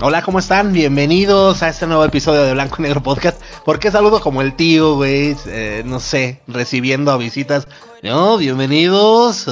Hola, ¿cómo están? Bienvenidos a este nuevo episodio de Blanco y Negro Podcast. ¿Por qué saludo como el tío, güey? Eh, no sé, recibiendo a visitas. No, bienvenidos.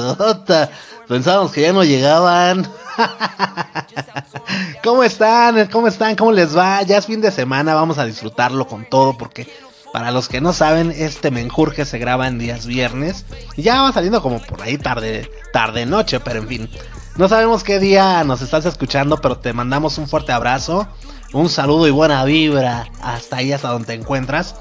Pensábamos que ya no llegaban. ¿Cómo están? ¿Cómo están? ¿Cómo les va? Ya es fin de semana, vamos a disfrutarlo con todo porque para los que no saben, este menjurje se graba en días viernes. Ya va saliendo como por ahí tarde, tarde noche, pero en fin. No sabemos qué día nos estás escuchando, pero te mandamos un fuerte abrazo, un saludo y buena vibra hasta ahí, hasta donde te encuentras.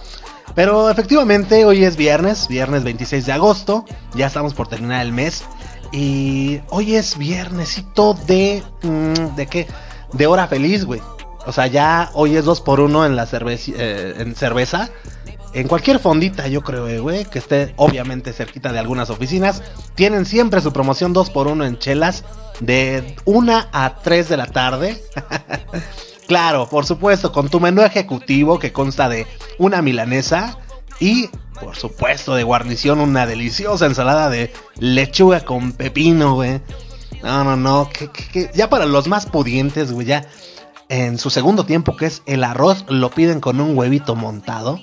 Pero efectivamente, hoy es viernes, viernes 26 de agosto, ya estamos por terminar el mes. Y hoy es viernesito de... Mm, ¿De qué? De hora feliz, güey. O sea, ya hoy es 2 por 1 en la eh, en cerveza en cualquier fondita, yo creo, eh, güey, que esté obviamente cerquita de algunas oficinas, tienen siempre su promoción 2x1 en chelas de 1 a 3 de la tarde. claro, por supuesto, con tu menú ejecutivo que consta de una milanesa y, por supuesto, de guarnición una deliciosa ensalada de lechuga con pepino, güey. No, no, no, ya para los más pudientes, güey, ya en su segundo tiempo, que es el arroz, lo piden con un huevito montado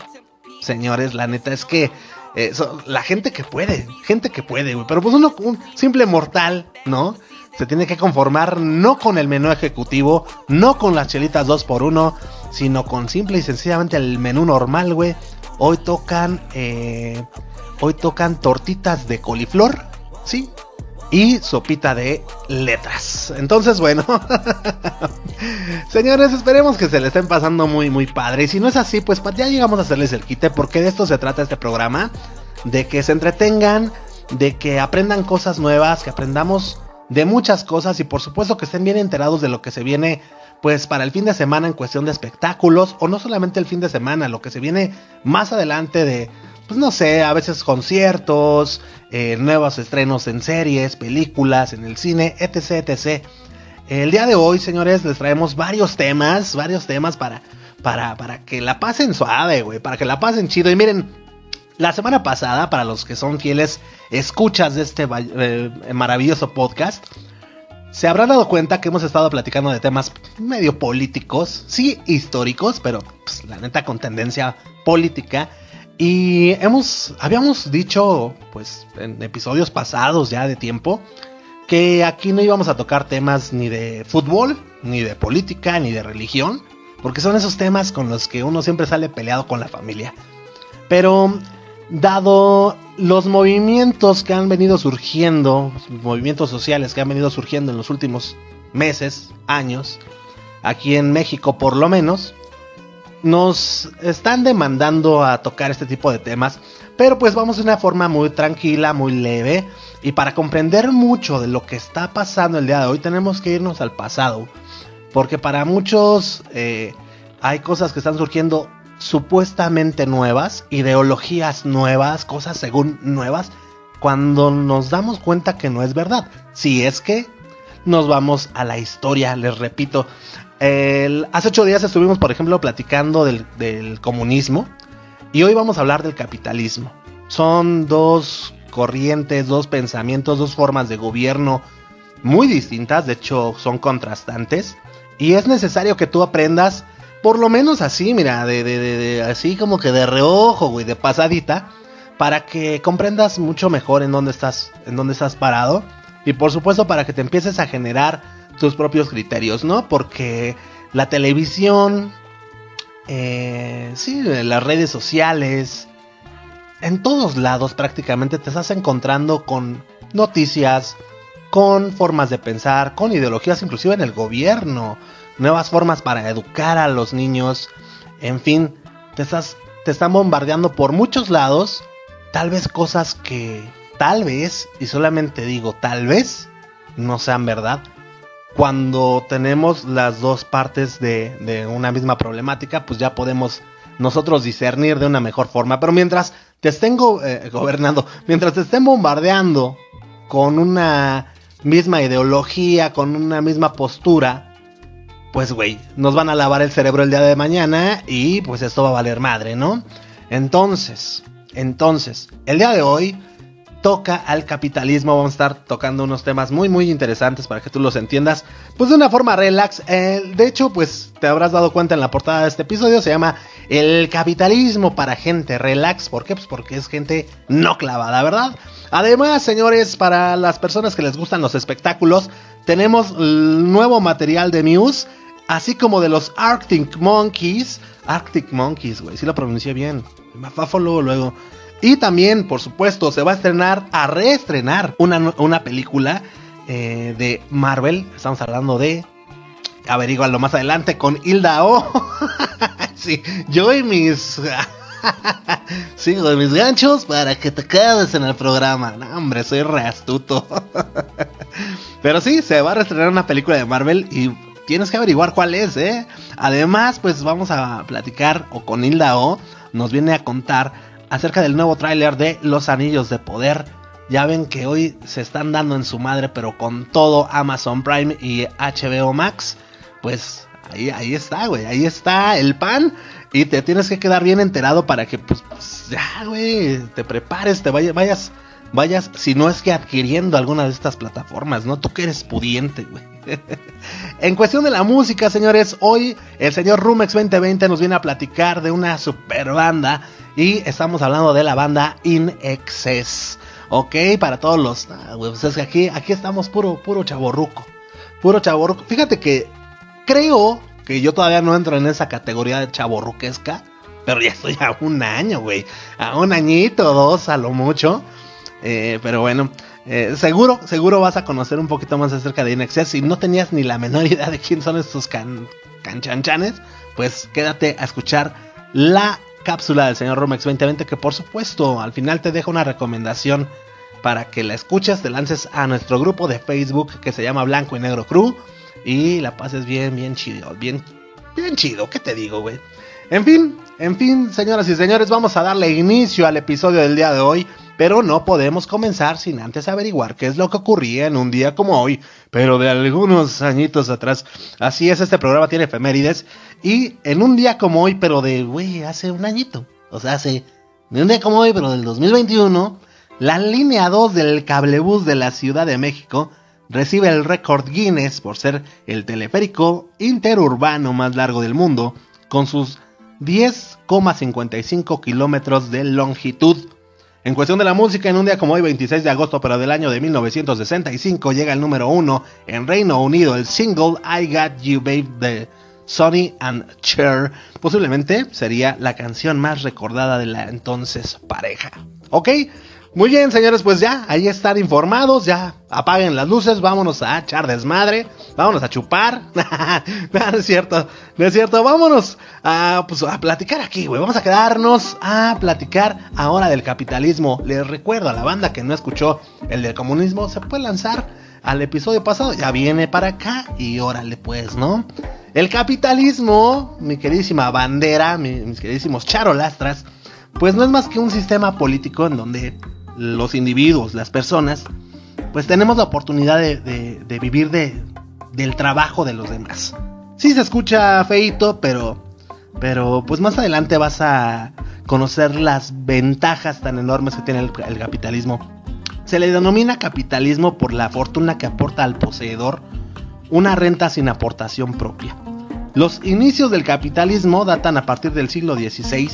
señores, la neta es que eh, la gente que puede, gente que puede, güey. Pero pues uno, un simple mortal, ¿no? Se tiene que conformar no con el menú ejecutivo, no con las chelitas 2 por 1 sino con simple y sencillamente el menú normal, güey. Hoy tocan, eh, hoy tocan tortitas de coliflor, ¿sí? y sopita de letras. Entonces, bueno, señores, esperemos que se le estén pasando muy, muy padre. Y si no es así, pues ya llegamos a hacerles el quite, porque de esto se trata este programa, de que se entretengan, de que aprendan cosas nuevas, que aprendamos de muchas cosas y por supuesto que estén bien enterados de lo que se viene pues para el fin de semana en cuestión de espectáculos o no solamente el fin de semana, lo que se viene más adelante de pues no sé, a veces conciertos, eh, nuevos estrenos en series, películas, en el cine, etc, etc. El día de hoy, señores, les traemos varios temas, varios temas para, para, para que la pasen suave, güey, para que la pasen chido. Y miren, la semana pasada, para los que son fieles escuchas de este eh, maravilloso podcast, se habrán dado cuenta que hemos estado platicando de temas medio políticos, sí históricos, pero pues, la neta con tendencia política. Y hemos, habíamos dicho, pues, en episodios pasados ya de tiempo, que aquí no íbamos a tocar temas ni de fútbol, ni de política, ni de religión, porque son esos temas con los que uno siempre sale peleado con la familia. Pero, dado los movimientos que han venido surgiendo, movimientos sociales que han venido surgiendo en los últimos meses, años, aquí en México por lo menos, nos están demandando a tocar este tipo de temas, pero pues vamos de una forma muy tranquila, muy leve, y para comprender mucho de lo que está pasando el día de hoy tenemos que irnos al pasado, porque para muchos eh, hay cosas que están surgiendo supuestamente nuevas, ideologías nuevas, cosas según nuevas, cuando nos damos cuenta que no es verdad. Si es que nos vamos a la historia, les repito, hace ocho días estuvimos, por ejemplo, platicando del, comunismo y hoy vamos a hablar del capitalismo. Son dos corrientes, dos pensamientos, dos formas de gobierno muy distintas, de hecho son contrastantes y es necesario que tú aprendas por lo menos así, mira, de, así como que de reojo, güey, de pasadita, para que comprendas mucho mejor en dónde estás, en dónde estás parado y por supuesto para que te empieces a generar tus propios criterios, ¿no? Porque la televisión, eh, sí, las redes sociales, en todos lados prácticamente te estás encontrando con noticias, con formas de pensar, con ideologías inclusive en el gobierno, nuevas formas para educar a los niños, en fin, te estás te están bombardeando por muchos lados, tal vez cosas que tal vez y solamente digo tal vez no sean verdad, cuando tenemos las dos partes de, una misma problemática, pues ya podemos nosotros discernir de una mejor forma. Pero mientras te estén eh, gobernando, mientras te estén bombardeando con una misma ideología, con una misma postura, pues güey, nos van a lavar el cerebro el día de mañana y pues esto va a valer madre, ¿no? Entonces, entonces, el día de hoy toca al capitalismo. Vamos a estar tocando unos temas muy muy interesantes para que tú los entiendas. Pues de una forma relax. Eh, de hecho, pues te habrás dado cuenta en la portada de este episodio. Se llama El capitalismo para gente relax. ¿Por qué? Pues porque es gente no clavada, ¿verdad? Además, señores, para las personas que les gustan los espectáculos, tenemos nuevo material de Muse. Así como de los Arctic Monkeys. Arctic Monkeys, güey. Si lo pronuncié bien. Mafáfolo luego. Y también, por supuesto, se va a estrenar, a reestrenar una, película eh, de Marvel. Estamos hablando de. Averigualo más adelante con Hilda O. sí, yo y mis. Sigo de mis ganchos para que te quedes en el programa. Hombre, soy re astuto. Pero sí, se va a reestrenar una película de Marvel y tienes que averiguar cuál es, ¿eh? Además, pues vamos a platicar, o con Hilda O, nos viene a contar acerca del nuevo tráiler de Los Anillos de Poder. Ya ven que hoy se están dando en su madre, pero con todo Amazon Prime y HBO Max. Pues ahí, ahí está, güey. Ahí está el pan. Y te tienes que quedar bien enterado para que, pues, pues ya, güey, te prepares, te vayas, vayas, vayas, si no es que adquiriendo alguna de estas plataformas, ¿no? Tú que eres pudiente, güey. en cuestión de la música, señores, hoy el señor Rumex 2020 nos viene a platicar de una super banda y estamos hablando de la banda In Excess. Ok, para todos los. Ah, pues es que aquí, aquí estamos puro, puro chaborruco. Puro chaborruco. Fíjate que creo que yo todavía no entro en esa categoría de chaborruquesca. Pero ya estoy a un año, güey. A un añito, dos a lo mucho. Eh, pero bueno, eh, seguro, seguro vas a conocer un poquito más acerca de Inexcess. Si no tenías ni la menor idea de quién son estos can, canchanchanes, pues quédate a escuchar la cápsula del señor Romex 2020 que por supuesto al final te dejo una recomendación para que la escuches, te lances a nuestro grupo de Facebook que se llama Blanco y Negro Crew y la pases bien, bien chido, bien, bien chido, ¿qué te digo, güey? En fin, en fin, señoras y señores, vamos a darle inicio al episodio del día de hoy. Pero no podemos comenzar sin antes averiguar qué es lo que ocurría en un día como hoy, pero de algunos añitos atrás. Así es, este programa tiene efemérides. Y en un día como hoy, pero de, güey, hace un añito. O sea, hace, un día como hoy, pero del 2021, la línea 2 del cablebús de la Ciudad de México recibe el récord Guinness por ser el teleférico interurbano más largo del mundo, con sus 10,55 kilómetros de longitud. En cuestión de la música, en un día como hoy, 26 de agosto, pero del año de 1965, llega el número uno en Reino Unido, el single I Got You Babe de Sonny and Cher. Posiblemente sería la canción más recordada de la entonces pareja. ¿Ok? Muy bien, señores, pues ya, ahí están informados, ya apaguen las luces, vámonos a echar desmadre, vámonos a chupar. no, es cierto, no es cierto, vámonos a, pues, a platicar aquí, güey. Vamos a quedarnos a platicar ahora del capitalismo. Les recuerdo a la banda que no escuchó el del comunismo, se puede lanzar al episodio pasado, ya viene para acá y órale pues, ¿no? El capitalismo, mi queridísima bandera, mis queridísimos charolastras, pues no es más que un sistema político en donde los individuos, las personas, pues tenemos la oportunidad de, vivir de, del trabajo de los demás. Sí se escucha feito, pero, pero pues más adelante vas a conocer las ventajas tan enormes que tiene el capitalismo. Se le denomina capitalismo por la fortuna que aporta al poseedor una renta sin aportación propia. Los inicios del capitalismo datan a partir del siglo XVI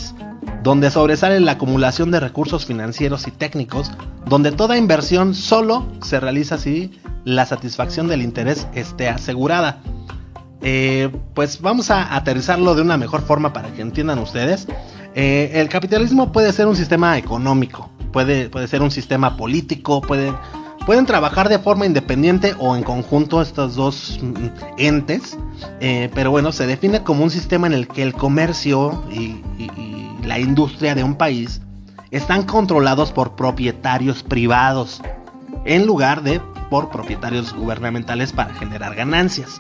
donde sobresale la acumulación de recursos financieros y técnicos, donde toda inversión solo se realiza si la satisfacción del interés esté asegurada. Eh, pues vamos a aterrizarlo de una mejor forma para que entiendan ustedes. Eh, el capitalismo puede ser un sistema económico, puede, puede ser un sistema político, puede, pueden trabajar de forma independiente o en conjunto estos dos mm, entes, eh, pero bueno, se define como un sistema en el que el comercio y la industria de un país están controlados por propietarios privados en lugar de por propietarios gubernamentales para generar ganancias.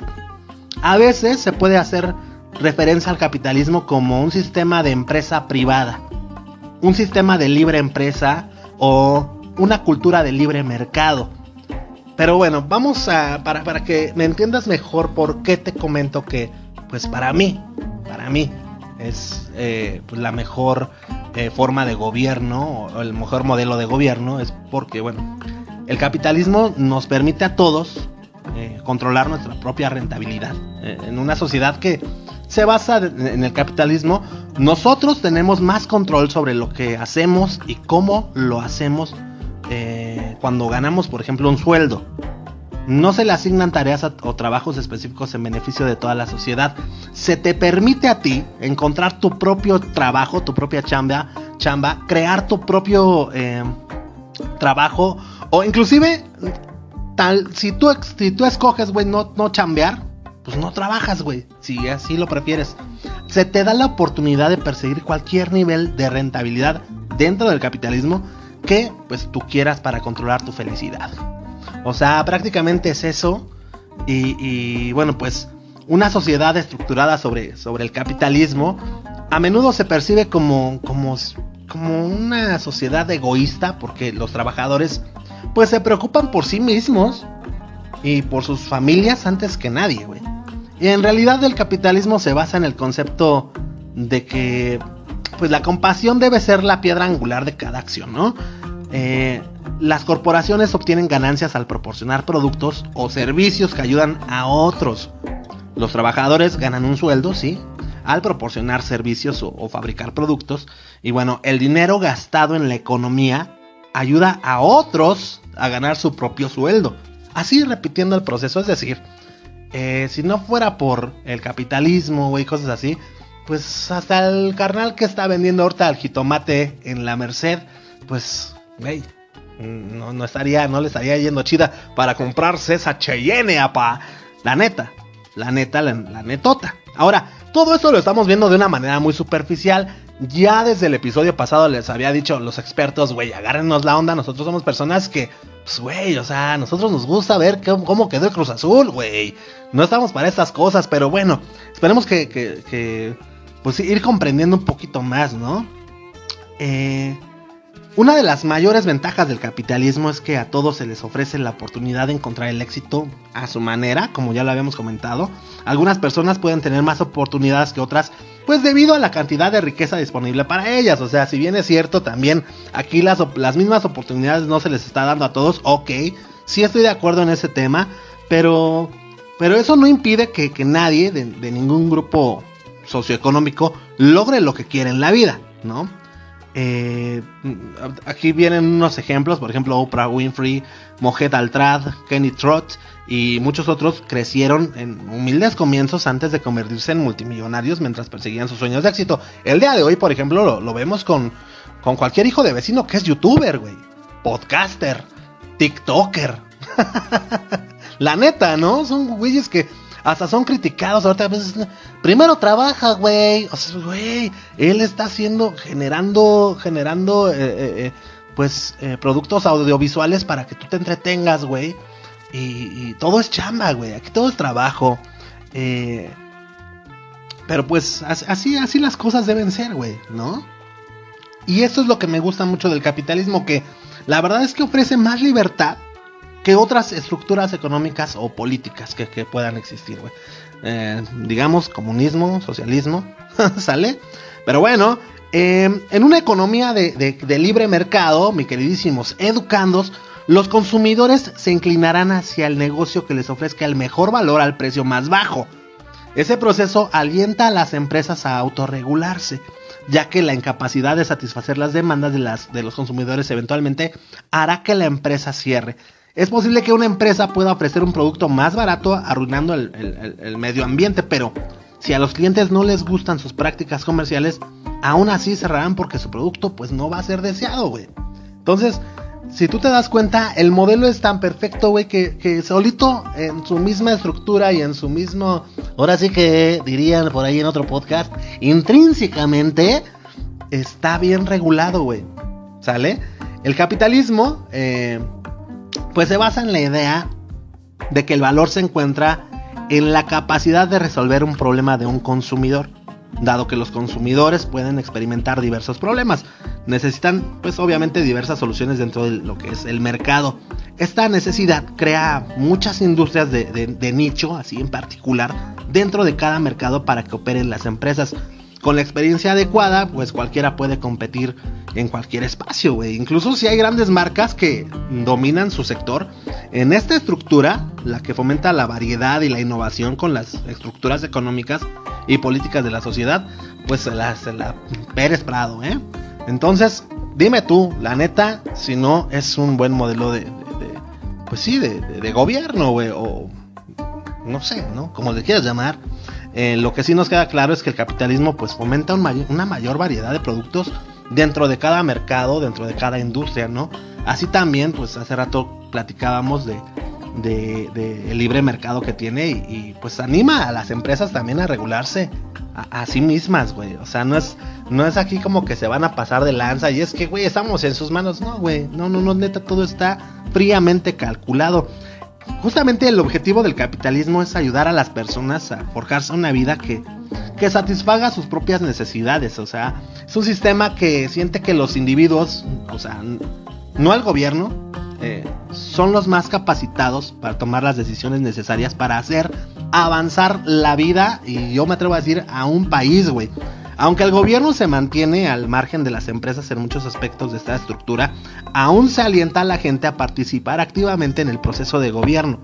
A veces se puede hacer referencia al capitalismo como un sistema de empresa privada, un sistema de libre empresa o una cultura de libre mercado. Pero bueno, vamos a, para, para que me entiendas mejor por qué te comento que, pues para mí, para mí, es eh, pues, la mejor eh, forma de gobierno o el mejor modelo de gobierno es porque, bueno, el capitalismo nos permite a todos eh, controlar nuestra propia rentabilidad. Eh, en una sociedad que se basa en el capitalismo, nosotros tenemos más control sobre lo que hacemos y cómo lo hacemos cuando ganamos, por ejemplo, un sueldo. No se le asignan tareas o trabajos específicos en beneficio de toda la sociedad. Se te permite a ti encontrar tu propio trabajo, tu propia chamba, chamba crear tu propio eh, trabajo o inclusive tal si tú si tú escoges, güey, no no chambear, pues no trabajas, güey, si así lo prefieres. Se te da la oportunidad de perseguir cualquier nivel de rentabilidad dentro del capitalismo que pues tú quieras para controlar tu felicidad. O sea, prácticamente es eso. Y, bueno, pues una sociedad estructurada sobre, sobre el capitalismo a menudo se percibe como, como, como una sociedad egoísta porque los trabajadores pues se preocupan por sí mismos y por sus familias antes que nadie, güey. Y en realidad el capitalismo se basa en el concepto de que pues la compasión debe ser la piedra angular de cada acción, ¿no? Eh, las corporaciones obtienen ganancias al proporcionar productos o servicios que ayudan a otros. Los trabajadores ganan un sueldo, sí, al proporcionar servicios o, fabricar productos. Y bueno, el dinero gastado en la economía ayuda a otros a ganar su propio sueldo. Así repitiendo el proceso, es decir, eh, si no fuera por el capitalismo y cosas así, pues hasta el carnal que está vendiendo ahorita el jitomate en la Merced, pues, güey, no, no, estaría, no le estaría yendo chida para comprarse esa Cheyenne, apa. La neta, la neta, la, netota. Ahora, todo esto lo estamos viendo de una manera muy superficial. Ya desde el episodio pasado les había dicho los expertos, güey, agárrenos la onda. Nosotros somos personas que, pues, güey, o sea, nosotros nos gusta ver cómo, quedó el Cruz Azul, güey. No estamos para estas cosas, pero bueno, esperemos que, que, que pues, ir comprendiendo un poquito más, ¿no? Eh, una de las mayores ventajas del capitalismo es que a todos se les ofrece la oportunidad de encontrar el éxito a su manera, como ya lo habíamos comentado. Algunas personas pueden tener más oportunidades que otras, pues debido a la cantidad de riqueza disponible para ellas. O sea, si bien es cierto, también aquí las, las mismas oportunidades no se les está dando a todos, ok, sí estoy de acuerdo en ese tema, pero, pero eso no impide que, nadie de, de ningún grupo socioeconómico logre lo que quiere en la vida, ¿no? Eh, aquí vienen unos ejemplos, por ejemplo Oprah Winfrey, Mojet Altrad, Kenny Trott y muchos otros crecieron en humildes comienzos antes de convertirse en multimillonarios mientras perseguían sus sueños de éxito. El día de hoy, por ejemplo, lo, vemos con, con cualquier hijo de vecino que es youtuber, güey, podcaster, tiktoker. La neta, ¿no? Son güeyes que hasta son criticados. Ahorita a veces, primero trabaja, güey. O sea, güey, él está haciendo, generando, generando, eh, eh, eh, pues, productos audiovisuales para que tú te entretengas, güey. Y, todo es chamba, güey. Aquí todo es trabajo. pero pues, así, así las cosas deben ser, güey, ¿no? Y esto es lo que me gusta mucho del capitalismo, que la verdad es que ofrece más libertad que otras estructuras económicas o políticas que, puedan existir. Eh, digamos, comunismo, socialismo, ¿sale? Pero bueno, em, en una economía de, libre mercado, mi queridísimos educandos, los consumidores se inclinarán hacia el negocio que les ofrezca el mejor valor al precio más bajo. Ese proceso alienta a las empresas a autorregularse, ya que la incapacidad de satisfacer las demandas de, las, de los consumidores eventualmente hará que la empresa cierre. Es posible que una empresa pueda ofrecer un producto más barato arruinando el, medio ambiente, pero si a los clientes no les gustan sus prácticas comerciales, aún así cerrarán porque su producto pues no va a ser deseado, güey. Entonces, si tú te das cuenta, el modelo es tan perfecto, güey, que, solito en su misma estructura y en su mismo, ahora sí que dirían por ahí en otro podcast, intrínsecamente está bien regulado, güey. ¿Sale? El capitalismo, eh, pues se basa en la idea de que el valor se encuentra en la capacidad de resolver un problema de un consumidor, dado que los consumidores pueden experimentar diversos problemas. Necesitan, pues obviamente, diversas soluciones dentro de lo que es el mercado. Esta necesidad crea muchas industrias de, nicho, así en particular, dentro de cada mercado para que operen las empresas. Con la experiencia adecuada, pues cualquiera puede competir en cualquier espacio, güey. Incluso si hay grandes marcas que dominan su sector, en esta estructura, la que fomenta la variedad y la innovación con las estructuras económicas y políticas de la sociedad, pues se la, se Pérez Prado, ¿eh? Entonces, dime tú, la neta, si no es un buen modelo de, pues sí, de, gobierno, güey, o no sé, ¿no? Como le quieras llamar. Eh, lo que sí nos queda claro es que el capitalismo pues fomenta una mayor variedad de productos dentro de cada mercado, dentro de cada industria, ¿no? Así también, pues hace rato platicábamos de, el libre mercado que tiene y, pues anima a las empresas también a regularse a, sí mismas, güey. O sea, no es, no es aquí como que se van a pasar de lanza y es que, güey, estamos en sus manos. No, güey, no, no, no, neta, todo está fríamente calculado. Justamente el objetivo del capitalismo es ayudar a las personas a forjarse una vida que, que satisfaga sus propias necesidades. O sea, es un sistema que siente que los individuos, o sea, no el gobierno, eh, son los más capacitados para tomar las decisiones necesarias para hacer avanzar la vida y yo me atrevo a decir a un país, güey. Aunque el gobierno se mantiene al margen de las empresas en muchos aspectos de esta estructura, aún se alienta a la gente a participar activamente en el proceso de gobierno.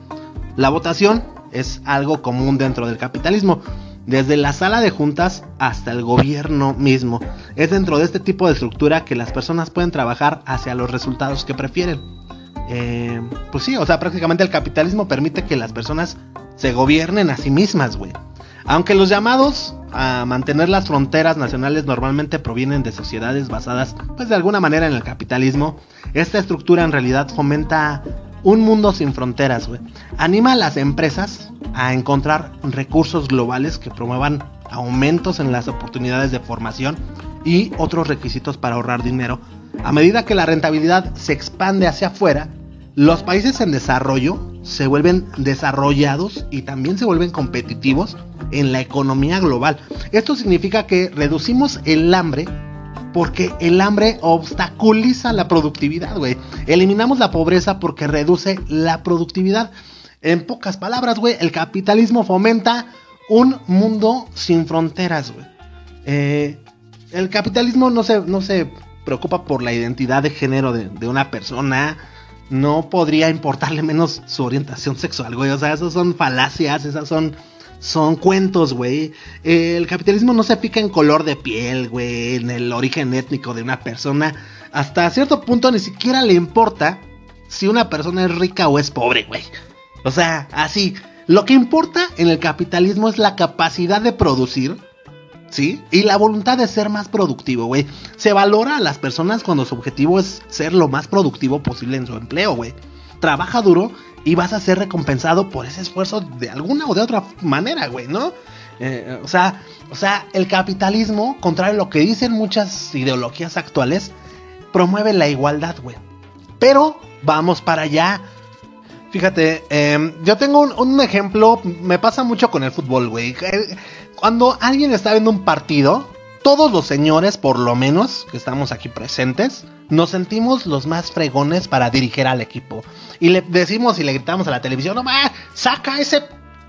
La votación es algo común dentro del capitalismo, desde la sala de juntas hasta el gobierno mismo. Es dentro de este tipo de estructura que las personas pueden trabajar hacia los resultados que prefieren. Eh, pues sí, o sea, prácticamente el capitalismo permite que las personas se gobiernen a sí mismas, güey. Aunque los llamados a mantener las fronteras nacionales normalmente provienen de sociedades basadas, pues de alguna manera en el capitalismo, esta estructura en realidad fomenta un mundo sin fronteras. Anima a las empresas a encontrar recursos globales que promuevan aumentos en las oportunidades de formación y otros requisitos para ahorrar dinero. A medida que la rentabilidad se expande hacia afuera, los países en desarrollo se vuelven desarrollados y también se vuelven competitivos en la economía global. Esto significa que reducimos el hambre porque el hambre obstaculiza la productividad, güey. Eliminamos la pobreza porque reduce la productividad. En pocas palabras, güey, el capitalismo fomenta un mundo sin fronteras, güey. Eh, el capitalismo no se, no se preocupa por la identidad de género de, de una persona no podría importarle menos su orientación sexual, güey. O sea, esos son falacias, esas son, son cuentos, güey. el capitalismo no se fija en color de piel, güey, en el origen étnico de una persona. Hasta cierto punto ni siquiera le importa si una persona es rica o es pobre, güey. O sea, así. Lo que importa en el capitalismo es la capacidad de producir ¿sí? Y la voluntad de ser más productivo, güey. Se valora a las personas cuando su objetivo es ser lo más productivo posible en su empleo, güey. Trabaja duro y vas a ser recompensado por ese esfuerzo de alguna o de otra manera, güey, ¿no? Eh, o, sea, o sea, el capitalismo, contrario a lo que dicen muchas ideologías actuales, promueve la igualdad, güey. Pero vamos para allá. Fíjate, em, yo tengo un, ejemplo, me pasa mucho con el fútbol, güey. Eh, cuando alguien está viendo un partido, todos los señores, por lo menos, que estamos aquí presentes, nos sentimos los más fregones para dirigir al equipo. Y le decimos y le gritamos a la televisión, no más, saca ese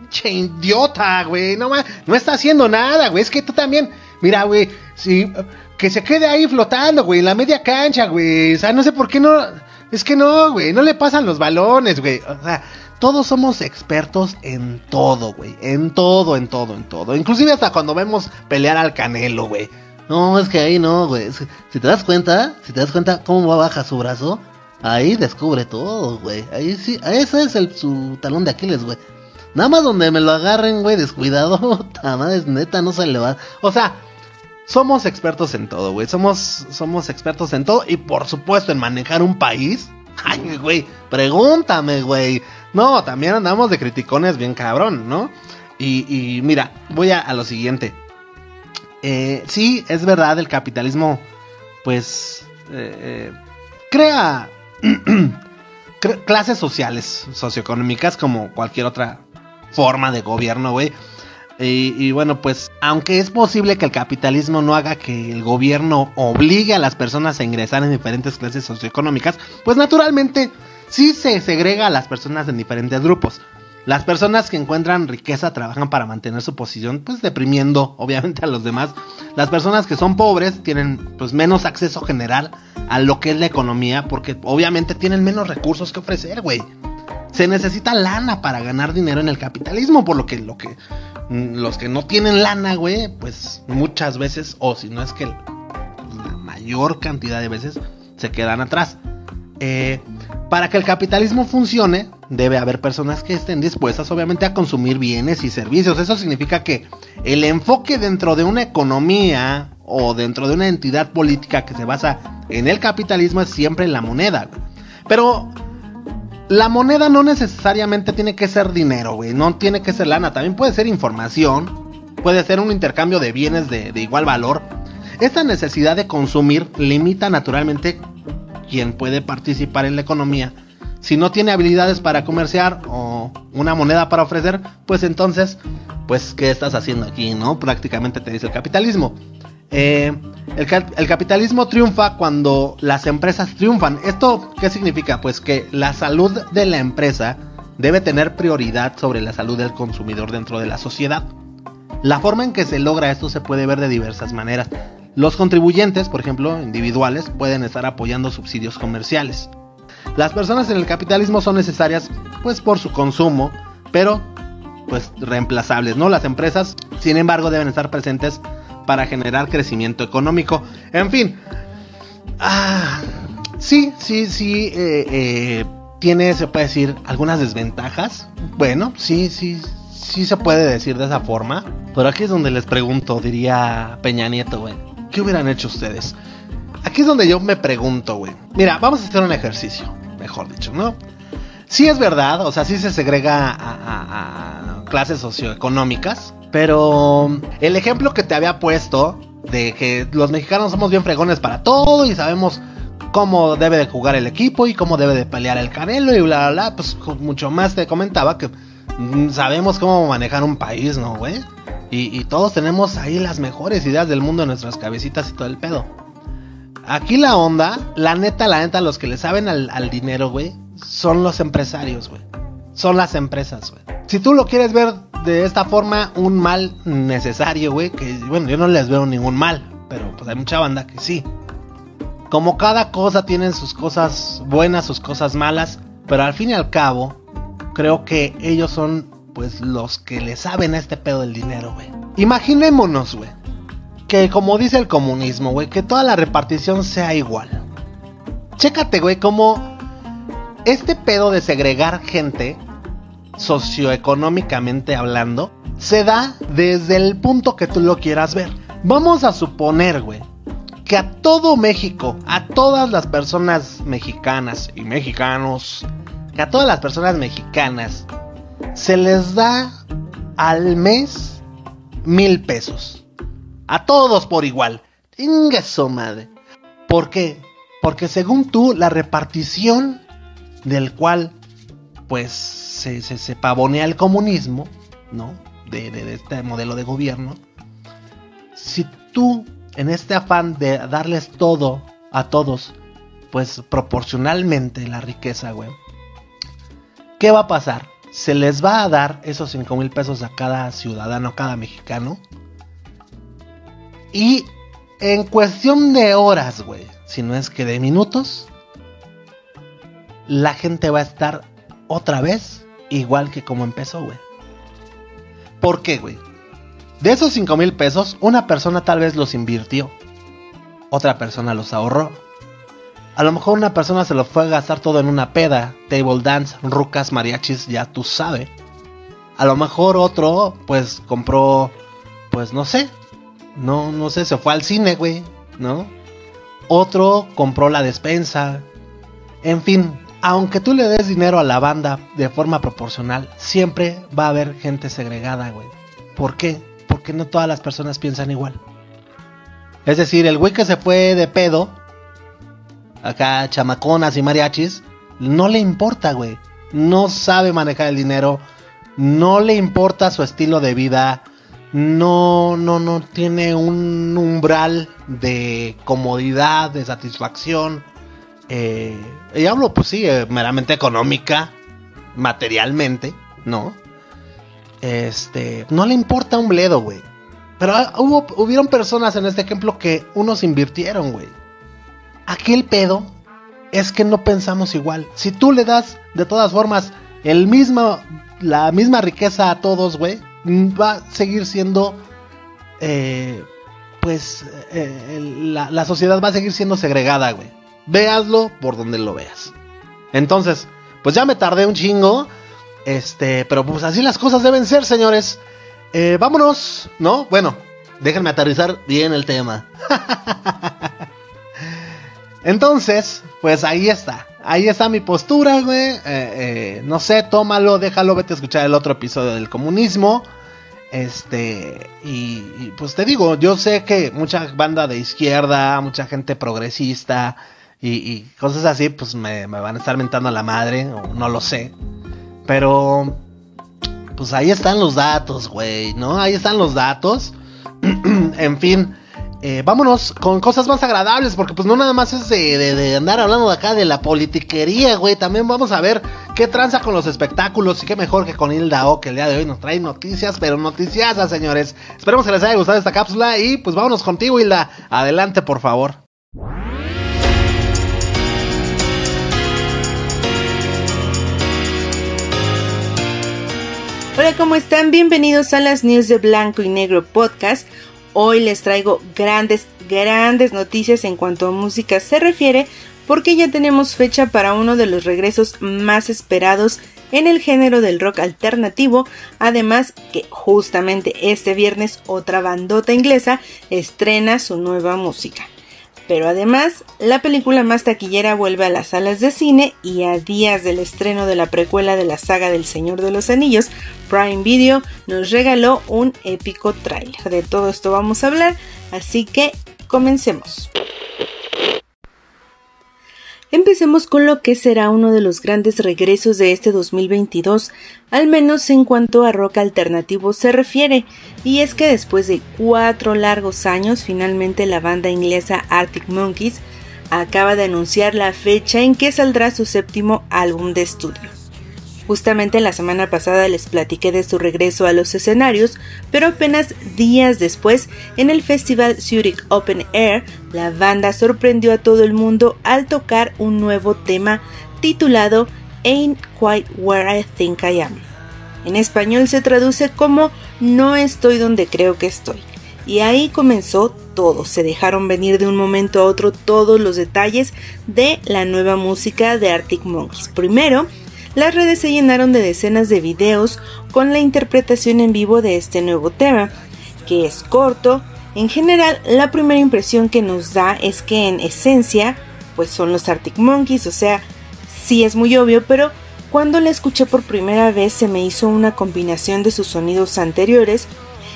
che idiota, güey, no más, no está haciendo nada, güey, es que tú también, mira, güey, si, que se quede ahí flotando, güey, en la media cancha, güey, o sea, no sé por qué no, es que no, güey, no le pasan los balones, güey, o sea, todos somos expertos en todo, güey. En todo, en todo, en todo. Inclusive hasta cuando vemos pelear al Canelo, güey. No, es que ahí no, güey. Si te das cuenta, si te das cuenta cómo baja su brazo, ahí descubre todo, güey. Ahí sí, ese es el, su talón de Aquiles, güey. Nada más donde me lo agarren, güey, descuidado, es neta, no se le va. O sea, somos expertos en todo, güey. Somos, somos expertos en todo y por supuesto en manejar un país. Ay, güey, pregúntame, güey. No, también andamos de criticones bien cabrón, ¿no? Y, mira, voy a, lo siguiente. Eh, sí, es verdad, el capitalismo, pues, eh, eh, crea clases sociales, socioeconómicas, como cualquier otra forma de gobierno, güey. Y, bueno, pues aunque es posible que el capitalismo no haga que el gobierno obligue a las personas a ingresar en diferentes clases socioeconómicas, pues naturalmente sí se segrega a las personas en diferentes grupos. Las personas que encuentran riqueza trabajan para mantener su posición, pues deprimiendo obviamente a los demás. Las personas que son pobres tienen pues menos acceso general a lo que es la economía porque obviamente tienen menos recursos que ofrecer, güey. Se necesita lana para ganar dinero en el capitalismo, por lo que, lo que mm, los que no tienen lana, güey, pues muchas veces, o si no es que la mayor cantidad de veces, se quedan atrás. Eh, para que el capitalismo funcione, debe haber personas que estén dispuestas obviamente a consumir bienes y servicios. Eso significa que el enfoque dentro de una economía o dentro de una entidad política que se basa en el capitalismo es siempre la moneda. Pero la moneda no necesariamente tiene que ser dinero, güey. No tiene que ser lana. También puede ser información. Puede ser un intercambio de bienes de, igual valor. Esta necesidad de consumir limita naturalmente quien puede participar en la economía. Si no tiene habilidades para comerciar o una moneda para ofrecer, pues entonces, pues, ¿qué estás haciendo aquí? ¿No? Prácticamente te dice el capitalismo. Eh, el, el, capitalismo triunfa cuando las empresas triunfan. ¿Esto qué significa? Pues que la salud de la empresa debe tener prioridad sobre la salud del consumidor dentro de la sociedad. La forma en que se logra esto se puede ver de diversas maneras. Los contribuyentes, por ejemplo, individuales, pueden estar apoyando subsidios comerciales. Las personas en el capitalismo son necesarias pues por su consumo, pero pues reemplazables, ¿no? Las empresas, sin embargo, deben estar presentes para generar crecimiento económico. En fin, ah, sí, sí, sí, eh, eh, tiene, se puede decir, algunas desventajas. Bueno, sí, sí, sí se puede decir de esa forma. Pero aquí es donde les pregunto, diría Peña Nieto, güey. ¿Qué hubieran hecho ustedes? Aquí es donde yo me pregunto, güey. Mira, vamos a hacer un ejercicio, mejor dicho, ¿no? Sí es verdad, o sea, sí se segrega a, clases socioeconómicas, pero el ejemplo que te había puesto de que los mexicanos somos bien fregones para todo y sabemos cómo debe de jugar el equipo y cómo debe de pelear el canelo y bla, bla, bla, pues mucho más te comentaba que mm, sabemos cómo manejar un país, ¿no, güey? Y, todos tenemos ahí las mejores ideas del mundo en nuestras cabecitas y todo el pedo. Aquí la onda, la neta, la neta, los que le saben al, dinero, güey, son los empresarios, güey. Son las empresas, güey. Si tú lo quieres ver de esta forma, un mal necesario, güey, que bueno, yo no les veo ningún mal, pero pues hay mucha banda que sí. Como cada cosa tiene sus cosas buenas, sus cosas malas, pero al fin y al cabo, creo que ellos son pues los que le saben a este pedo del dinero, güey. Imaginémonos, güey, que como dice el comunismo, güey, que toda la repartición sea igual. Chécate, güey, como este pedo de segregar gente, socioeconómicamente hablando, se da desde el punto que tú lo quieras ver. Vamos a suponer, güey, que a todo México, a todas las personas mexicanas y mexicanos, que a todas las personas mexicanas se les da al mes mil pesos. A todos por igual. Inga madre. ¿Por qué? Porque según tú, la repartición del cual pues se, se, pavonea el comunismo, ¿no? De, de, este modelo de gobierno. Si tú, en este afán de darles todo a todos, pues proporcionalmente la riqueza, güey. ¿Qué va a pasar? se les va a dar esos 5 mil pesos a cada ciudadano, a cada mexicano. Y en cuestión de horas, güey, si no es que de minutos, la gente va a estar otra vez igual que como empezó, güey. ¿Por qué, güey? De esos 5 mil pesos, una persona tal vez los invirtió, otra persona los ahorró a lo mejor una persona se lo fue a gastar todo en una peda, table dance, rucas, mariachis, ya tú sabes. A lo mejor otro, pues compró, pues no sé, no, no sé, se fue al cine, güey, ¿no? Otro compró la despensa. En fin, aunque tú le des dinero a la banda de forma proporcional, siempre va a haber gente segregada, güey. ¿Por qué? Porque no todas las personas piensan igual. Es decir, el güey que se fue de pedo, acá chamaconas y mariachis, no le importa, güey. No sabe manejar el dinero, no le importa su estilo de vida, no, no, no tiene un umbral de comodidad, de satisfacción. Eh, y hablo, pues sí, eh, meramente económica, materialmente, ¿no? Este, no le importa un bledo, güey. Pero ah, hubo, hubieron personas en este ejemplo que unos invirtieron, güey. Aquí el pedo es que no pensamos igual. Si tú le das, de todas formas, el mismo, la misma riqueza a todos, güey, va a seguir siendo, eh, pues, eh, la, la sociedad va a seguir siendo segregada, güey. Véaslo por donde lo veas. Entonces, pues ya me tardé un chingo. Este, pero pues así las cosas deben ser, señores. Eh, vámonos, ¿no? Bueno, déjenme aterrizar bien el tema. Entonces, pues ahí está. Ahí está mi postura, güey. Eh, eh, no sé, tómalo, déjalo, vete a escuchar el otro episodio del comunismo. Este, y, pues te digo, yo sé que mucha banda de izquierda, mucha gente progresista y, cosas así, pues me, van a estar mentando a la madre, o no lo sé. Pero pues ahí están los datos, güey, ¿no? Ahí están los datos. en fin, eh, vámonos con cosas más agradables, porque pues no nada más es de, andar hablando de acá de la politiquería, güey. También vamos a ver qué tranza con los espectáculos y qué mejor que con Hilda O, que el día de hoy nos trae noticias, pero noticias, señores. Esperemos que les haya gustado esta cápsula y pues vámonos contigo, Hilda. Adelante, por favor. Hola, ¿cómo están? Bienvenidos a las News de Blanco y Negro Podcast. Hoy les traigo grandes, grandes noticias en cuanto a música se refiere, porque ya tenemos fecha para uno de los regresos más esperados en el género del rock alternativo, además que justamente este viernes otra bandota inglesa estrena su nueva música. Pero además, la película más taquillera vuelve a las salas de cine y a días del estreno de la precuela de la saga del Señor de los Anillos, Prime Video nos regaló un épico trailer. De todo esto vamos a hablar, así que comencemos. Empecemos con lo que será uno de los grandes regresos de este 2022, al menos en cuanto a rock alternativo se refiere, y es que después de cuatro largos años, finalmente la banda inglesa Arctic Monkeys acaba de anunciar la fecha en que saldrá su séptimo álbum de estudio. Justamente la semana pasada les platiqué de su regreso a los escenarios, pero apenas días después, en el festival Zurich Open Air, la banda sorprendió a todo el mundo al tocar un nuevo tema titulado Ain't Quite Where I Think I Am. En español se traduce como No estoy donde creo que estoy. Y ahí comenzó todo, se dejaron venir de un momento a otro todos los detalles de la nueva música de Arctic Monkeys. Primero, las redes se llenaron de decenas de videos con la interpretación en vivo de este nuevo tema, que es corto. En general, la primera impresión que nos da es que en esencia, pues son los Arctic Monkeys, o sea, sí es muy obvio, pero cuando la escuché por primera vez se me hizo una combinación de sus sonidos anteriores.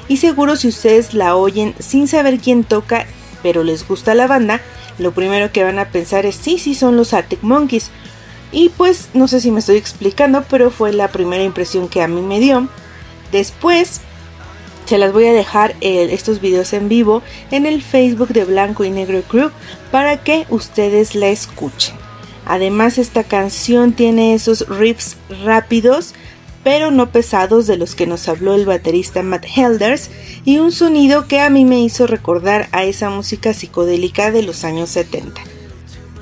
Y seguro si ustedes la oyen sin saber quién toca, pero les gusta la banda, lo primero que van a pensar es sí, sí son los Arctic Monkeys, y pues no sé si me estoy explicando, pero fue la primera impresión que a mí me dio. Después se las voy a dejar estos videos en vivo en el Facebook de Blanco y Negro Crew para que ustedes la escuchen. Además esta canción tiene esos riffs rápidos pero no pesados de los que nos habló el baterista Matt Helders y un sonido que a mí me hizo recordar a esa música psicodélica de los años 70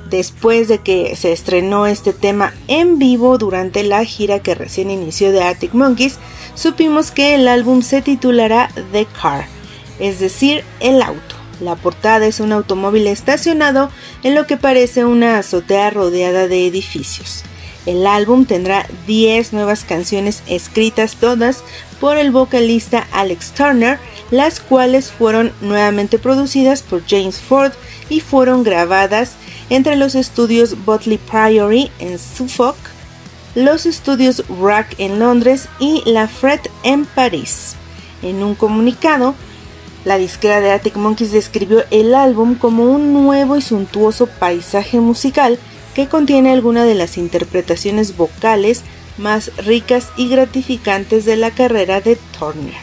después de que se estrenó este tema en vivo durante la gira que recién inició de Arctic Monkeys, supimos que el álbum se titulará The Car, es decir, el auto. La portada es un automóvil estacionado en lo que parece una azotea rodeada de edificios. El álbum tendrá 10 nuevas canciones escritas todas por el vocalista Alex Turner, las cuales fueron nuevamente producidas por James Ford y fueron grabadas entre los estudios Botley Priory en Suffolk, los estudios Rack en Londres y La Fred en París. En un comunicado, la disquera de Arctic Monkeys describió el álbum como un nuevo y suntuoso paisaje musical que contiene algunas de las interpretaciones vocales más ricas y gratificantes de la carrera de Turner.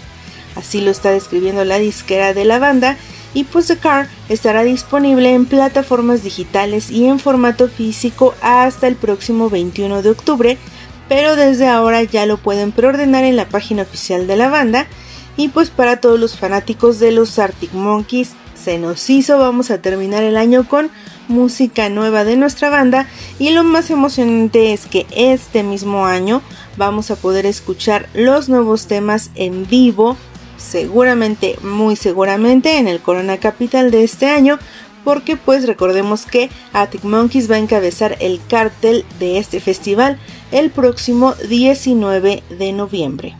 Así lo está describiendo la disquera de la banda y pues The Car estará disponible en plataformas digitales y en formato físico hasta el próximo 21 de octubre, pero desde ahora ya lo pueden preordenar en la página oficial de la banda. Y pues para todos los fanáticos de los Arctic Monkeys, se nos hizo, vamos a terminar el año con música nueva de nuestra banda y lo más emocionante es que este mismo año vamos a poder escuchar los nuevos temas en vivo, seguramente, muy seguramente en el Corona Capital de este año, porque pues recordemos que Attic Monkeys va a encabezar el cartel de este festival el próximo 19 de noviembre.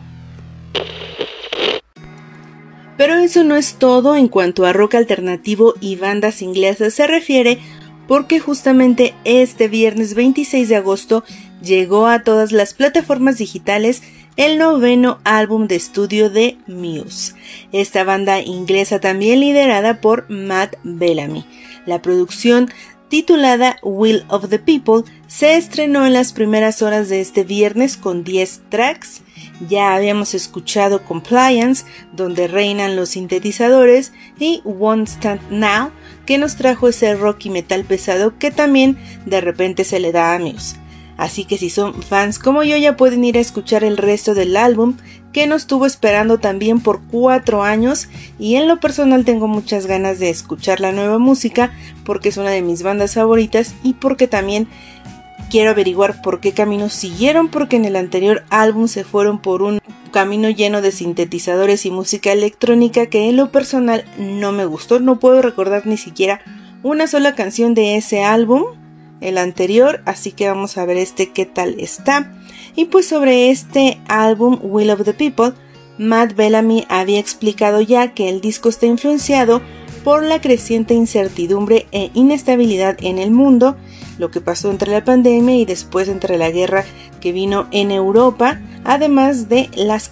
Pero eso no es todo en cuanto a rock alternativo y bandas inglesas se refiere, porque justamente este viernes 26 de agosto llegó a todas las plataformas digitales el noveno álbum de estudio de Muse, esta banda inglesa también liderada por Matt Bellamy. La producción titulada Will of the People se estrenó en las primeras horas de este viernes con 10 tracks. Ya habíamos escuchado Compliance, donde reinan los sintetizadores, y Won't Stand Now, que nos trajo ese rock y metal pesado que también de repente se le da a Muse. Así que si son fans como yo ya pueden ir a escuchar el resto del álbum que nos estuvo esperando también por cuatro años. Y en lo personal tengo muchas ganas de escuchar la nueva música porque es una de mis bandas favoritas y porque también quiero averiguar por qué camino siguieron porque en el anterior álbum se fueron por un camino lleno de sintetizadores y música electrónica que en lo personal no me gustó, no puedo recordar ni siquiera una sola canción de ese álbum el anterior, así que vamos a ver este qué tal está. Y pues sobre este álbum Will of the People, Matt Bellamy había explicado ya que el disco está influenciado por la creciente incertidumbre e inestabilidad en el mundo, lo que pasó entre la pandemia y después entre la guerra que vino en Europa, además de las,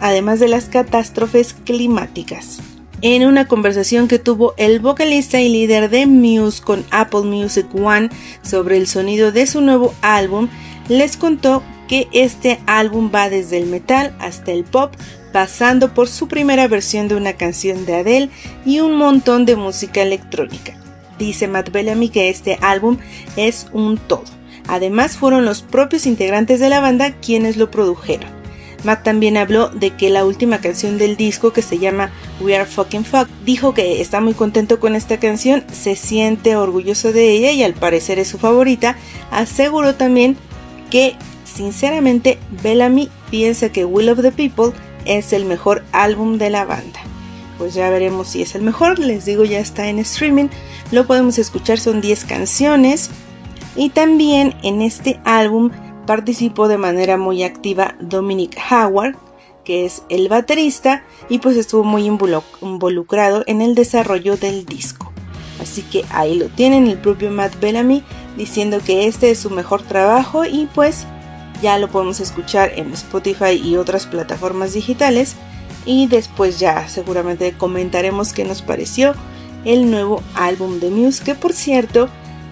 además de las catástrofes climáticas en una conversación que tuvo el vocalista y líder de Muse con Apple Music One sobre el sonido de su nuevo álbum, les contó que este álbum va desde el metal hasta el pop, pasando por su primera versión de una canción de Adele y un montón de música electrónica. Dice Matt Bellamy que este álbum es un todo. Además fueron los propios integrantes de la banda quienes lo produjeron. Matt también habló de que la última canción del disco que se llama We Are Fucking Fuck dijo que está muy contento con esta canción, se siente orgulloso de ella y al parecer es su favorita. Aseguró también que sinceramente Bellamy piensa que Will of the People es el mejor álbum de la banda. Pues ya veremos si es el mejor, les digo ya está en streaming, lo podemos escuchar, son 10 canciones y también en este álbum participó de manera muy activa Dominic Howard, que es el baterista, y pues estuvo muy involucrado en el desarrollo del disco. Así que ahí lo tienen el propio Matt Bellamy diciendo que este es su mejor trabajo y pues ya lo podemos escuchar en Spotify y otras plataformas digitales y después ya seguramente comentaremos qué nos pareció el nuevo álbum de Muse que por cierto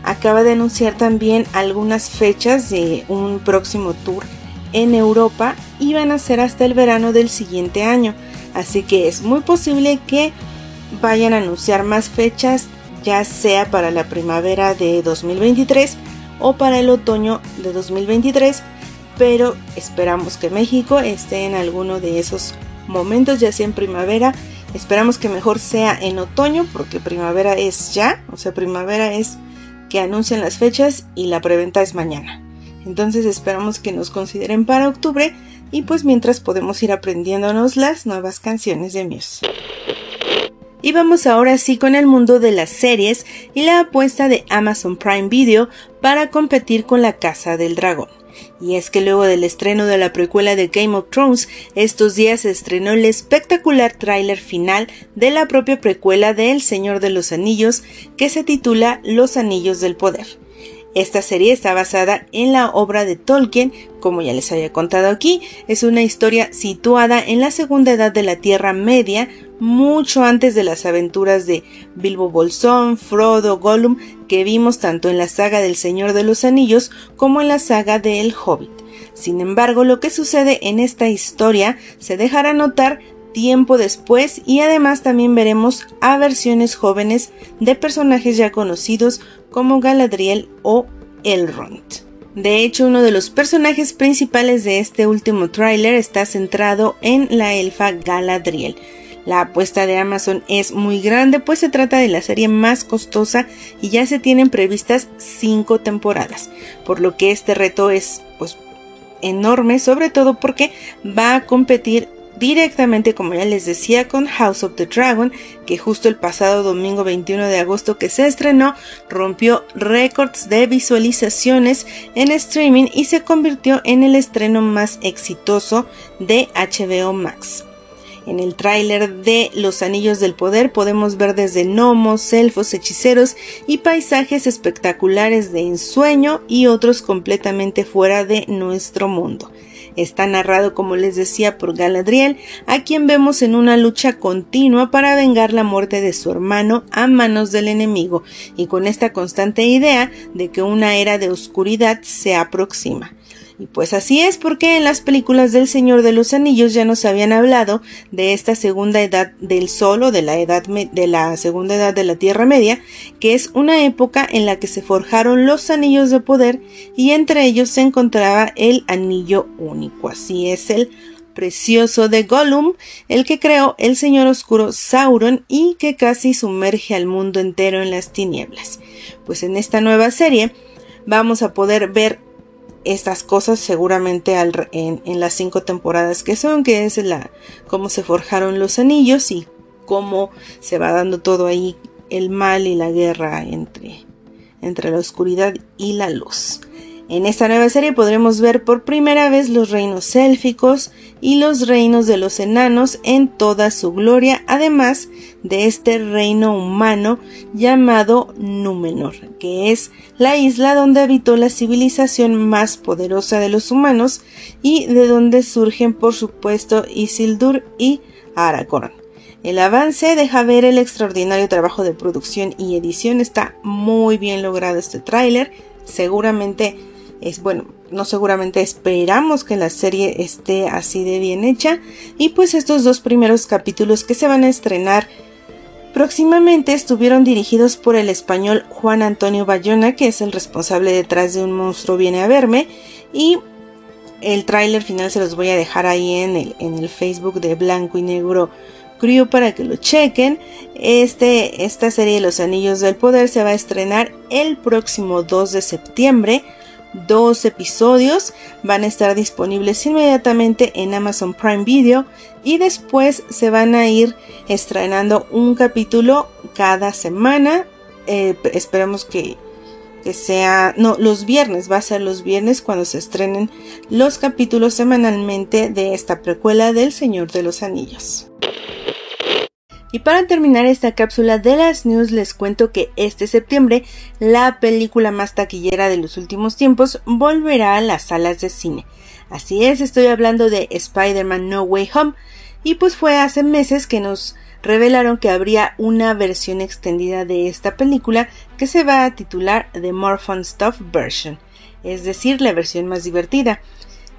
acaba de anunciar también algunas fechas de un próximo tour en Europa y van a ser hasta el verano del siguiente año. Así que es muy posible que vayan a anunciar más fechas, ya sea para la primavera de 2023 o para el otoño de 2023. Pero esperamos que México esté en alguno de esos momentos, ya sea en primavera. Esperamos que mejor sea en otoño, porque primavera es ya, o sea, primavera es que anuncian las fechas y la preventa es mañana. Entonces esperamos que nos consideren para octubre y pues mientras podemos ir aprendiéndonos las nuevas canciones de Muse. Y vamos ahora sí con el mundo de las series y la apuesta de Amazon Prime Video para competir con la Casa del Dragón. Y es que luego del estreno de la precuela de Game of Thrones, estos días se estrenó el espectacular tráiler final de la propia precuela de El Señor de los Anillos, que se titula Los Anillos del Poder. Esta serie está basada en la obra de Tolkien, como ya les había contado aquí, es una historia situada en la segunda edad de la Tierra Media, mucho antes de las aventuras de Bilbo Bolsón, Frodo, Gollum, que vimos tanto en la saga del Señor de los Anillos como en la saga de El Hobbit. Sin embargo, lo que sucede en esta historia se dejará notar tiempo después y además también veremos a versiones jóvenes de personajes ya conocidos como Galadriel o Elrond. De hecho, uno de los personajes principales de este último tráiler está centrado en la elfa Galadriel. La apuesta de Amazon es muy grande, pues se trata de la serie más costosa y ya se tienen previstas cinco temporadas, por lo que este reto es pues enorme, sobre todo porque va a competir directamente, como ya les decía, con House of the Dragon, que justo el pasado domingo 21 de agosto que se estrenó, rompió récords de visualizaciones en streaming y se convirtió en el estreno más exitoso de HBO Max. En el tráiler de Los Anillos del Poder podemos ver desde gnomos, elfos, hechiceros y paisajes espectaculares de ensueño y otros completamente fuera de nuestro mundo. Está narrado, como les decía, por Galadriel, a quien vemos en una lucha continua para vengar la muerte de su hermano a manos del enemigo, y con esta constante idea de que una era de oscuridad se aproxima. Y pues así es porque en las películas del Señor de los Anillos ya nos habían hablado de esta segunda edad del sol o de la edad de la segunda edad de la Tierra Media, que es una época en la que se forjaron los anillos de poder y entre ellos se encontraba el anillo único. Así es el precioso de Gollum, el que creó el Señor Oscuro Sauron y que casi sumerge al mundo entero en las tinieblas. Pues en esta nueva serie vamos a poder ver estas cosas seguramente en, las cinco temporadas que son, que es la cómo se forjaron los anillos y cómo se va dando todo ahí el mal y la guerra entre, entre la oscuridad y la luz. En esta nueva serie podremos ver por primera vez los reinos élficos y los reinos de los enanos en toda su gloria, además de este reino humano llamado Númenor, que es la isla donde habitó la civilización más poderosa de los humanos y de donde surgen por supuesto Isildur y Aragorn. El avance deja ver el extraordinario trabajo de producción y edición. Está muy bien logrado este tráiler. Seguramente es bueno, no seguramente esperamos que la serie esté así de bien hecha. Y pues estos dos primeros capítulos que se van a estrenar próximamente estuvieron dirigidos por el español Juan Antonio Bayona que es el responsable detrás de Un monstruo viene a verme. Y el tráiler final se los voy a dejar ahí en el, en el Facebook de Blanco y Negro Crew para que lo chequen. Este, esta serie de Los Anillos del Poder se va a estrenar el próximo 2 de septiembre dos episodios van a estar disponibles inmediatamente en Amazon Prime Video y después se van a ir estrenando un capítulo cada semana. Eh, esperemos que, que sea, no, los viernes, va a ser los viernes cuando se estrenen los capítulos semanalmente de esta precuela del Señor de los Anillos. Y para terminar esta cápsula de las news les cuento que este septiembre la película más taquillera de los últimos tiempos volverá a las salas de cine. Así es, estoy hablando de Spider-Man No Way Home y pues fue hace meses que nos revelaron que habría una versión extendida de esta película que se va a titular The More Fun Stuff Version, es decir, la versión más divertida.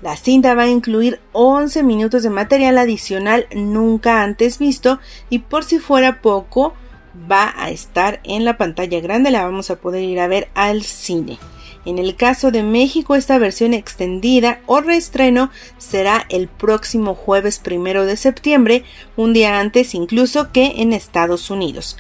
La cinta va a incluir 11 minutos de material adicional nunca antes visto y por si fuera poco va a estar en la pantalla grande, la vamos a poder ir a ver al cine. En el caso de México, esta versión extendida o reestreno será el próximo jueves primero de septiembre, un día antes incluso que en Estados Unidos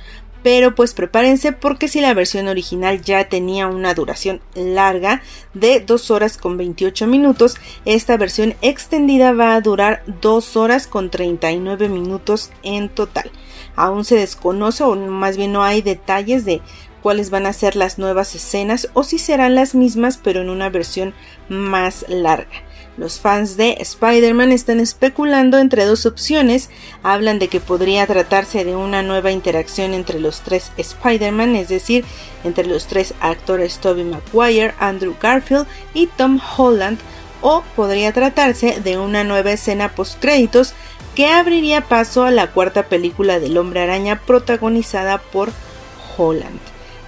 pero pues prepárense porque si la versión original ya tenía una duración larga de 2 horas con 28 minutos, esta versión extendida va a durar 2 horas con 39 minutos en total. Aún se desconoce o más bien no hay detalles de cuáles van a ser las nuevas escenas o si serán las mismas pero en una versión más larga. Los fans de Spider-Man están especulando entre dos opciones. Hablan de que podría tratarse de una nueva interacción entre los tres Spider-Man, es decir, entre los tres actores Tobey Maguire, Andrew Garfield y Tom Holland, o podría tratarse de una nueva escena post-créditos que abriría paso a la cuarta película del Hombre Araña protagonizada por Holland.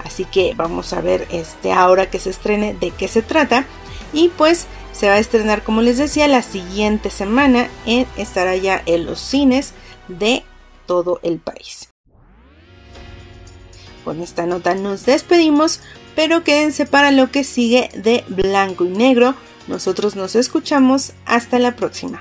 Así que vamos a ver este ahora que se estrene de qué se trata y pues se va a estrenar, como les decía, la siguiente semana. En, estará ya en los cines de todo el país. Con esta nota nos despedimos, pero quédense para lo que sigue de blanco y negro. Nosotros nos escuchamos hasta la próxima.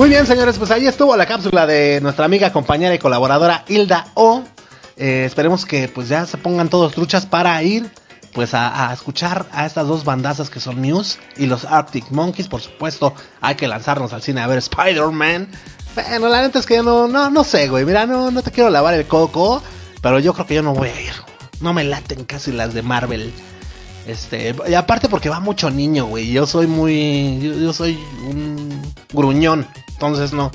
Muy bien, señores, pues ahí estuvo la cápsula de nuestra amiga, compañera y colaboradora Hilda O. Eh, esperemos que pues ya se pongan todos truchas para ir pues a, escuchar a estas dos bandazas que son Muse y los Arctic Monkeys. Por supuesto, hay que lanzarnos al cine a ver Spider-Man. Bueno, la neta es que yo no, no, no sé, güey. Mira, no, no te quiero lavar el coco, pero yo creo que yo no voy a ir. No me laten casi las de Marvel. Este, y aparte porque va mucho niño, güey. Yo soy muy. yo, soy un gruñón. Entonces no,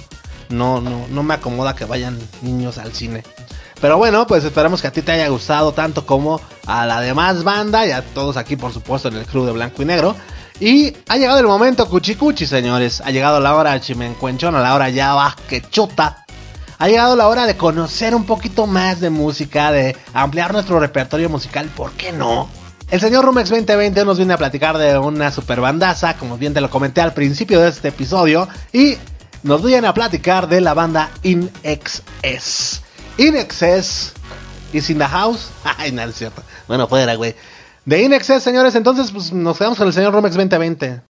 no, no, no me acomoda que vayan niños al cine. Pero bueno, pues esperamos que a ti te haya gustado tanto como a la demás banda y a todos aquí, por supuesto, en el club de blanco y negro. Y ha llegado el momento cuchicuchi, señores. Ha llegado la hora chimencuenchón, a la hora ya va que chuta. Ha llegado la hora de conocer un poquito más de música, de ampliar nuestro repertorio musical, ¿por qué no? El señor Rumex 2020 nos viene a platicar de una super bandaza, como bien te lo comenté al principio de este episodio, y nos vayan a platicar de la banda In Excess. In Excess is in the house. Ay, no es cierto. Bueno, fuera, güey. De In señores, entonces pues nos quedamos con el señor Romex 2020.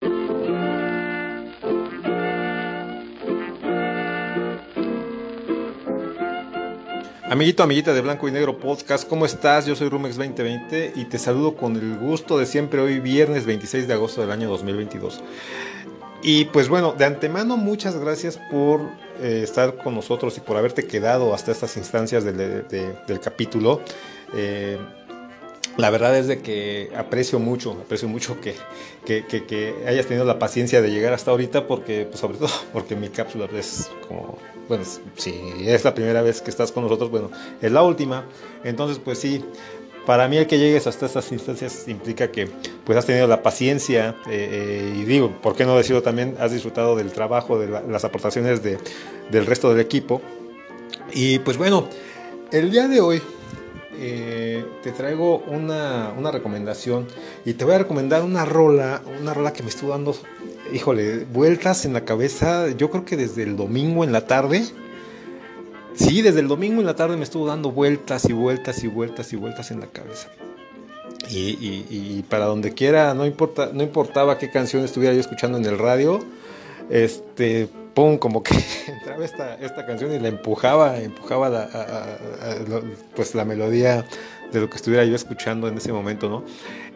Amiguito, amiguita de Blanco y Negro Podcast, ¿cómo estás? Yo soy Rumex 2020 y te saludo con el gusto de siempre hoy viernes 26 de agosto del año 2022. Y pues bueno, de antemano muchas gracias por eh, estar con nosotros y por haberte quedado hasta estas instancias del, capítulo. Eh, la verdad es de que aprecio mucho, aprecio mucho que, que, hayas tenido la paciencia de llegar hasta ahorita porque, pues sobre todo porque mi cápsula es como, bueno, si es la primera vez que estás con nosotros, bueno, es la última. Entonces, pues sí, para mí el que llegues hasta estas instancias implica que pues has tenido la paciencia eh, eh, y digo, ¿por qué no decirlo también? Has disfrutado del trabajo, de las aportaciones de, del resto del equipo. Y pues bueno, el día de hoy eh, te traigo una, una, recomendación y te voy a recomendar una rola, una rola que me estuvo dando, híjole, vueltas en la cabeza, yo creo que desde el domingo en la tarde Sí, desde el domingo en la tarde me estuvo dando vueltas y vueltas y vueltas y vueltas en la cabeza. Y, para donde quiera, no, importa, no importaba qué canción estuviera yo escuchando en el radio, este, pum, como que entraba esta, esta canción y la empujaba, empujaba pues la melodía de lo que estuviera yo escuchando en ese momento, ¿no?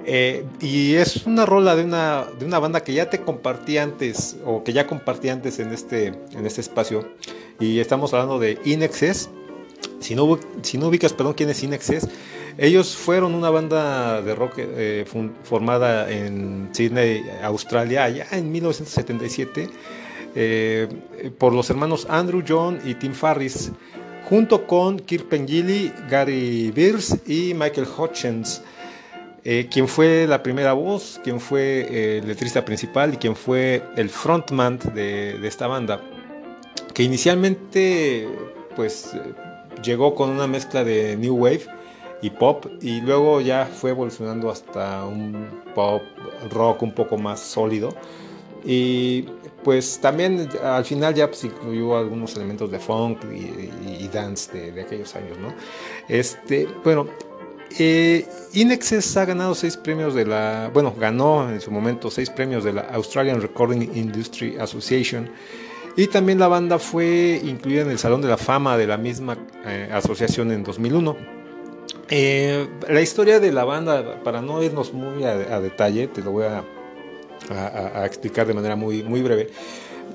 Eh, y es una rola de una, de una banda que ya te compartí antes, o que ya compartí antes en este, en este espacio, y estamos hablando de Inexes. Si no, si no ubicas, perdón, quién es Inexes, ellos fueron una banda de rock eh, formada en Sydney, Australia, allá en 1977, eh, por los hermanos Andrew John y Tim Farris, junto con Kirk Pengilly, Gary Beers y Michael Hutchins. Eh, quien fue la primera voz, quien fue el letrista principal y quien fue el frontman de esta banda que inicialmente pues llegó con una mezcla de new wave y pop y luego ya fue evolucionando hasta un pop rock un poco más sólido y pues también al final ya pues, incluyó algunos elementos de funk y, dance de, aquellos años, ¿no? Este, bueno, eh, Inexes ha ganado seis premios de la, bueno, ganó en su momento seis premios de la Australian Recording Industry Association y también la banda fue incluida en el Salón de la Fama de la misma eh, asociación en 2001. Eh, la historia de la banda, para no irnos muy a, detalle, te lo voy a, explicar de manera muy, muy breve.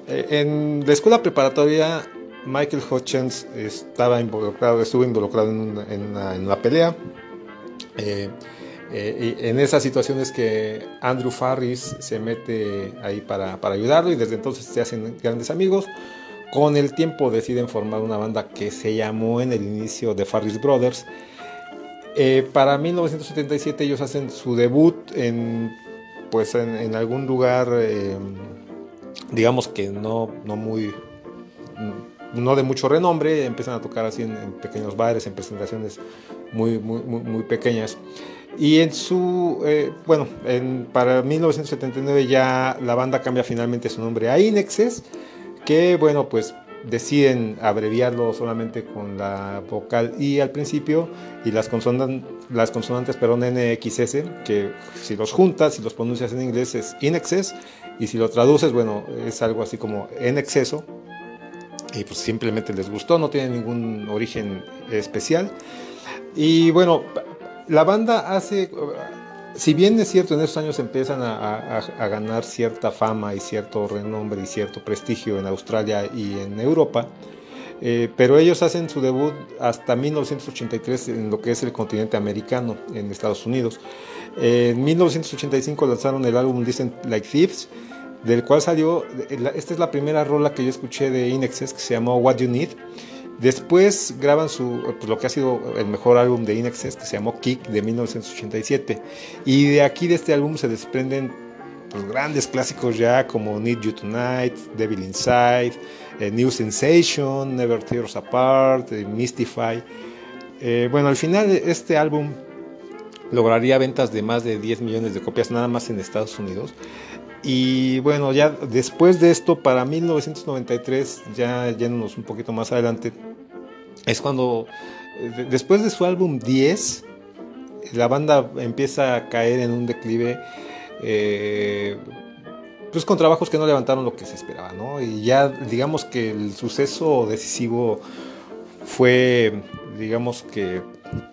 Eh, en la escuela preparatoria, Michael Hutchins estaba involucrado, estuvo involucrado en una, pelea. Eh, en esas situaciones que Andrew Farris se mete ahí para, ayudarlo y desde entonces se hacen grandes amigos. Con el tiempo deciden formar una banda que se llamó en el inicio The Farris Brothers. Eh, para 1977 ellos hacen su debut en, pues en, algún lugar, eh, digamos que no, no muy no de mucho renombre, empiezan a tocar así en, pequeños bares, en presentaciones muy, muy, muy pequeñas. Y en su, eh, bueno, en, para 1979 ya la banda cambia finalmente su nombre a Inexes, que bueno, pues deciden abreviarlo solamente con la vocal I al principio y las, consonantes, las consonantes, perdón, NXS, que si los juntas, si los pronuncias en inglés es in excess y si lo traduces, bueno, es algo así como en exceso y pues simplemente les gustó, no tiene ningún origen especial. Y bueno, la banda hace, si bien es cierto, en estos años empiezan a, ganar cierta fama y cierto renombre y cierto prestigio en Australia y en Europa, eh, pero ellos hacen su debut hasta 1983 en lo que es el continente americano, en Estados Unidos. en 1985 lanzaron el álbum Listen Like Thieves, del cual salió, esta es la primera rola que yo escuché de Inexes que se llamó What You Need. Después graban su, pues, lo que ha sido el mejor álbum de Inexes que se llamó Kick de 1987. Y de aquí de este álbum se desprenden pues, grandes clásicos ya como Need You Tonight, Devil Inside, eh, New Sensation, Never Tears Apart, eh, Mystify. Eh, bueno, al final este álbum lograría ventas de más de 10 millones de copias nada más en Estados Unidos. Y bueno, ya después de esto, para 1993, ya yéndonos un poquito más adelante, es cuando, eh, después de su álbum 10, la banda empieza a caer en un declive, eh, pues con trabajos que no levantaron lo que se esperaba, ¿no? Y ya digamos que el suceso decisivo fue, digamos que,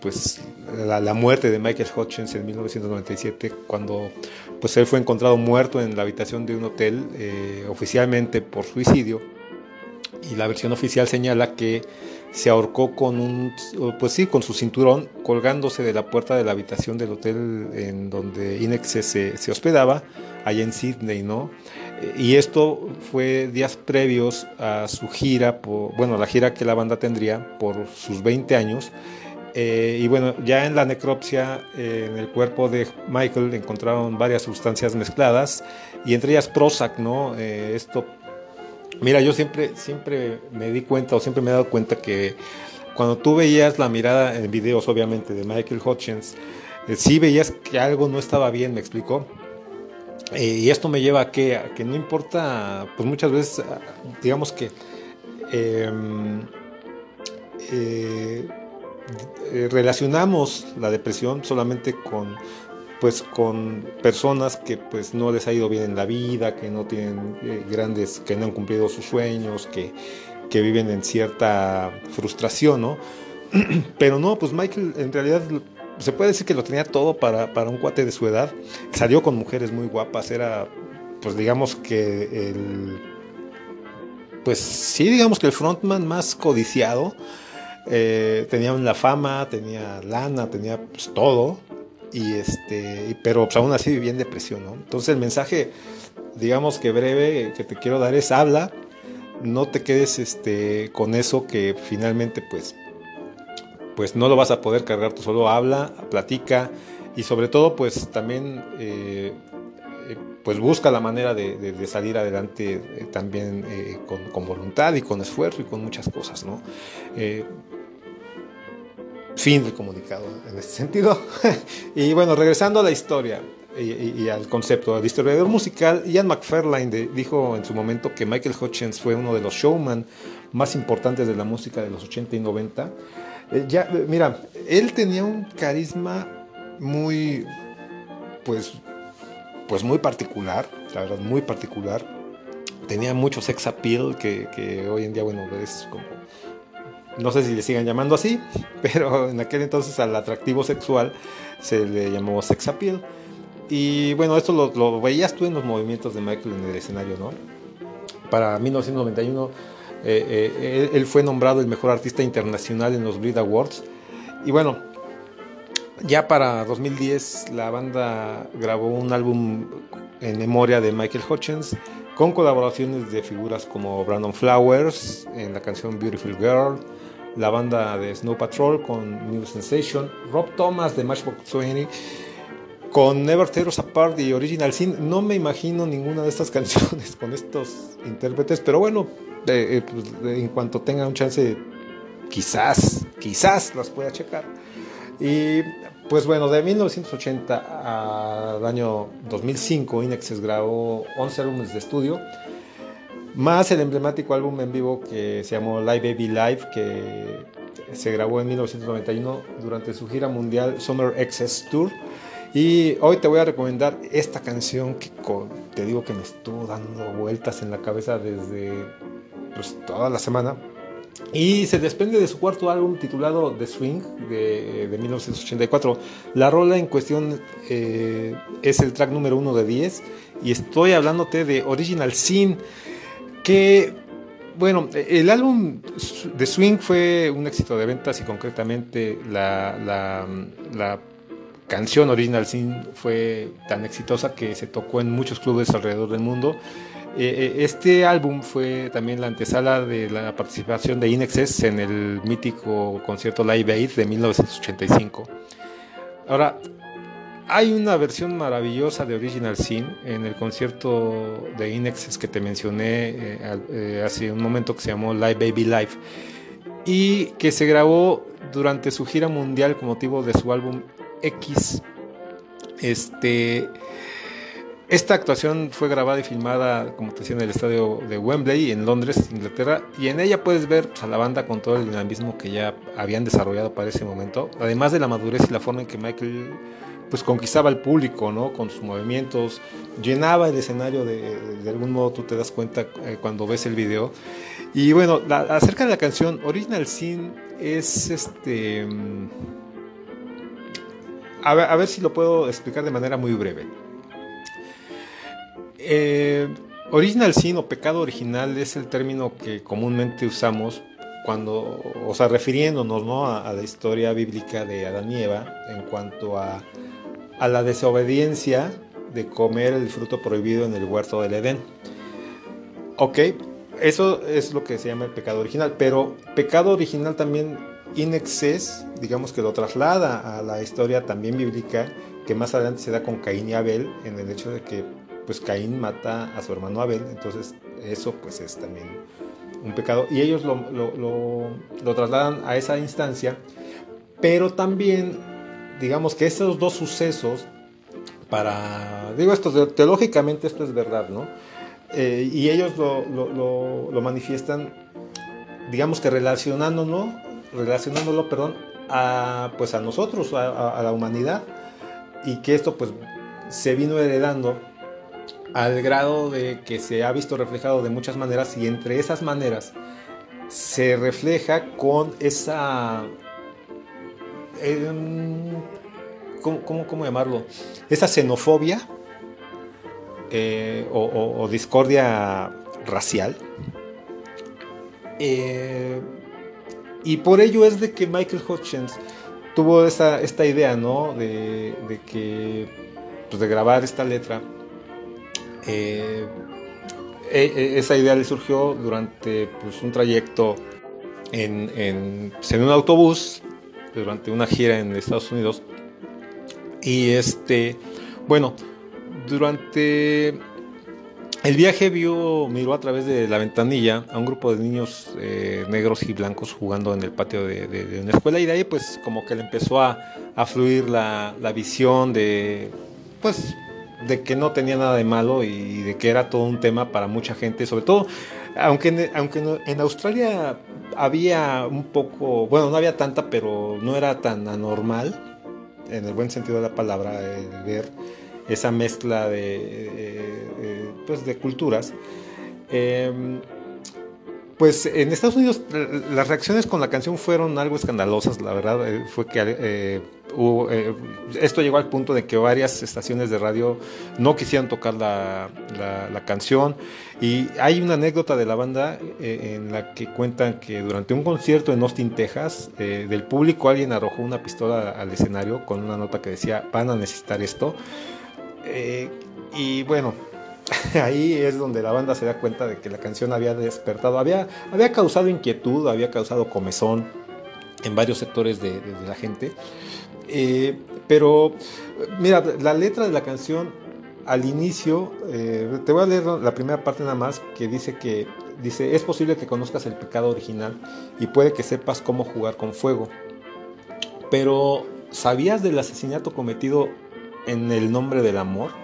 pues la, muerte de Michael Hutchins en 1997, cuando pues él fue encontrado muerto en la habitación de un hotel, eh, oficialmente por suicidio, y la versión oficial señala que se ahorcó con un, pues sí, con su cinturón colgándose de la puerta de la habitación del hotel en donde Inex se, se hospedaba, allá en Sydney, ¿no? Y esto fue días previos a su gira, por, bueno, la gira que la banda tendría por sus 20 años, eh, y bueno, ya en la necropsia, eh, en el cuerpo de Michael encontraron varias sustancias mezcladas y entre ellas Prozac, ¿no? Eh, esto, mira, yo siempre, siempre me di cuenta o siempre me he dado cuenta que cuando tú veías la mirada en videos, obviamente, de Michael Hutchins, sí veías que algo no estaba bien, me explicó. y esto me lleva a que, a que no importa, pues muchas veces, digamos que em, eh, relacionamos la depresión solamente con pues con personas que pues no les ha ido bien en la vida, que no tienen eh, grandes, que no han cumplido sus sueños, que, que viven en cierta frustración, ¿no? Pero no, pues Michael en realidad se puede decir que lo tenía todo para, para un cuate de su edad. Salió con mujeres muy guapas, era pues digamos que el pues sí, digamos que el frontman más codiciado eh, tenía la fama, tenía lana, tenía pues, todo, y este, pero pues, aún así vivía en depresión, ¿no? Entonces el mensaje, digamos que breve, que te quiero dar es habla, no te quedes este, con eso que finalmente pues, pues no lo vas a poder cargar tú solo, habla, platica, y sobre todo pues también... Eh, pues busca la manera de, salir adelante también con, voluntad y con esfuerzo y con muchas cosas, ¿no? Fin del comunicado en este sentido. y bueno, regresando a la historia y, al concepto, el historiador musical Ian McFarlane dijo en su momento que Michael Hutchins fue uno de los showman más importantes de la música de los 80 y 90. Eh, ya, mira, él tenía un carisma muy, pues, pues muy particular, la verdad, muy particular. Tenía mucho sex appeal que, que hoy en día, bueno, es como no sé si le sigan llamando así, pero en aquel entonces al atractivo sexual se le llamó sex appeal. Y bueno, esto lo, veías tú en los movimientos de Michael en el escenario, ¿no? Para 1991 eh, eh, él fue nombrado el mejor artista internacional en los Brit Awards. Y bueno, ya para 2010 la banda grabó un álbum en memoria de Michael Hutchins con colaboraciones de figuras como Brandon Flowers en la canción Beautiful Girl, la banda de Snow Patrol con New Sensation, Rob Thomas de Matchbox 20 con Never Tear Us Apart y Original Sin. No me imagino ninguna de estas canciones con estos intérpretes, pero bueno, eh, pues, en cuanto tenga un chance, quizás, quizás las pueda checar. Y pues bueno, de 1980 al año 2005, Inexes grabó 11 álbumes de estudio más el emblemático álbum en vivo que se llamó Live Baby Live, que se grabó en 1991 durante su gira mundial Summer Excess Tour. Y hoy te voy a recomendar esta canción que te digo que me estuvo dando vueltas en la cabeza desde pues, toda la semana. Y se desprende de su cuarto álbum titulado The Swing de, 1984. La rola en cuestión eh, es el track número uno de 10 y estoy hablándote de Original Sin que bueno, el álbum The Swing fue un éxito de ventas y concretamente la, la canción Original Sin fue tan exitosa que se tocó en muchos clubes alrededor del mundo eh, eh, este álbum fue también la antesala de la participación de Inexes en el mítico concierto Live Aid de 1985. Ahora, hay una versión maravillosa de Original Sin en el concierto de Inexes que te mencioné eh, hace un momento que se llamó Live Baby Live y que se grabó durante su gira mundial con motivo de su álbum X. Este esta actuación fue grabada y filmada, como te decía, en el estadio de Wembley, en Londres, Inglaterra, y en ella puedes ver pues, a la banda con todo el dinamismo que ya habían desarrollado para ese momento, además de la madurez y la forma en que Michael pues conquistaba al público, ¿no? Con sus movimientos, llenaba el escenario de, algún modo, tú te das cuenta eh, cuando ves el video. Y bueno, acerca de la canción, Original Sin es este... Mm, a ver, a ver si lo puedo explicar de manera muy breve. Eh, original sin o pecado original es el término que comúnmente usamos cuando, o sea, refiriéndonos ¿no? a, la historia bíblica de Adán y Eva en cuanto a, a la desobediencia de comer el fruto prohibido en el huerto del Edén. Ok, eso es lo que se llama el pecado original, pero pecado original también in excess, digamos que lo traslada a la historia también bíblica que más adelante se da con Caín y Abel en el hecho de que pues Caín mata a su hermano Abel, entonces eso pues es también un pecado. Y ellos lo, lo, trasladan a esa instancia, pero también digamos que esos dos sucesos, para, digo esto, teológicamente esto es verdad, ¿no? Eh, y ellos lo, manifiestan, digamos que relacionándolo, relacionándolo, perdón, a, pues a nosotros, a, a la humanidad, y que esto pues se vino heredando al grado de que se ha visto reflejado de muchas maneras y entre esas maneras se refleja con esa... Em, ¿cómo, llamarlo? Esa xenofobia eh, o, discordia racial. Eh, y por ello es de que Michael Hutchins tuvo esa, esta idea, ¿no? De, que, pues de grabar esta letra eh, e, e, esa idea le surgió durante pues, un trayecto en, pues, en, un autobús, durante una gira en Estados Unidos. Y este, bueno, durante el viaje vio, miró a través de la ventanilla a un grupo de niños eh, negros y blancos jugando en el patio de, una escuela y de ahí pues como que le empezó a, a fluir la, la visión de pues de que no tenía nada de malo y de que era todo un tema para mucha gente, sobre todo, aunque, aunque en Australia había un poco, bueno, no había tanta, pero no era tan anormal, en el buen sentido de la palabra, ver esa mezcla de, pues de culturas. Pues en Estados Unidos las reacciones con la canción fueron algo escandalosas, la verdad, eh, fue que eh, eh, esto llegó al punto de que varias estaciones de radio no quisieran tocar la, canción. Y hay una anécdota de la banda en la que cuentan que durante un concierto en Austin, Texas, del público alguien arrojó una pistola al escenario con una nota que decía van a necesitar esto y bueno, ahí es donde la banda se da cuenta de que la canción había despertado, había, había causado inquietud, había causado comezón en varios sectores de, la gente. Eh, pero, mira, la letra de la canción al inicio, eh, te voy a leer la primera parte nada más, que dice que dice, es posible que conozcas el pecado original y puede que sepas cómo jugar con fuego. Pero, ¿sabías del asesinato cometido en el nombre del amor?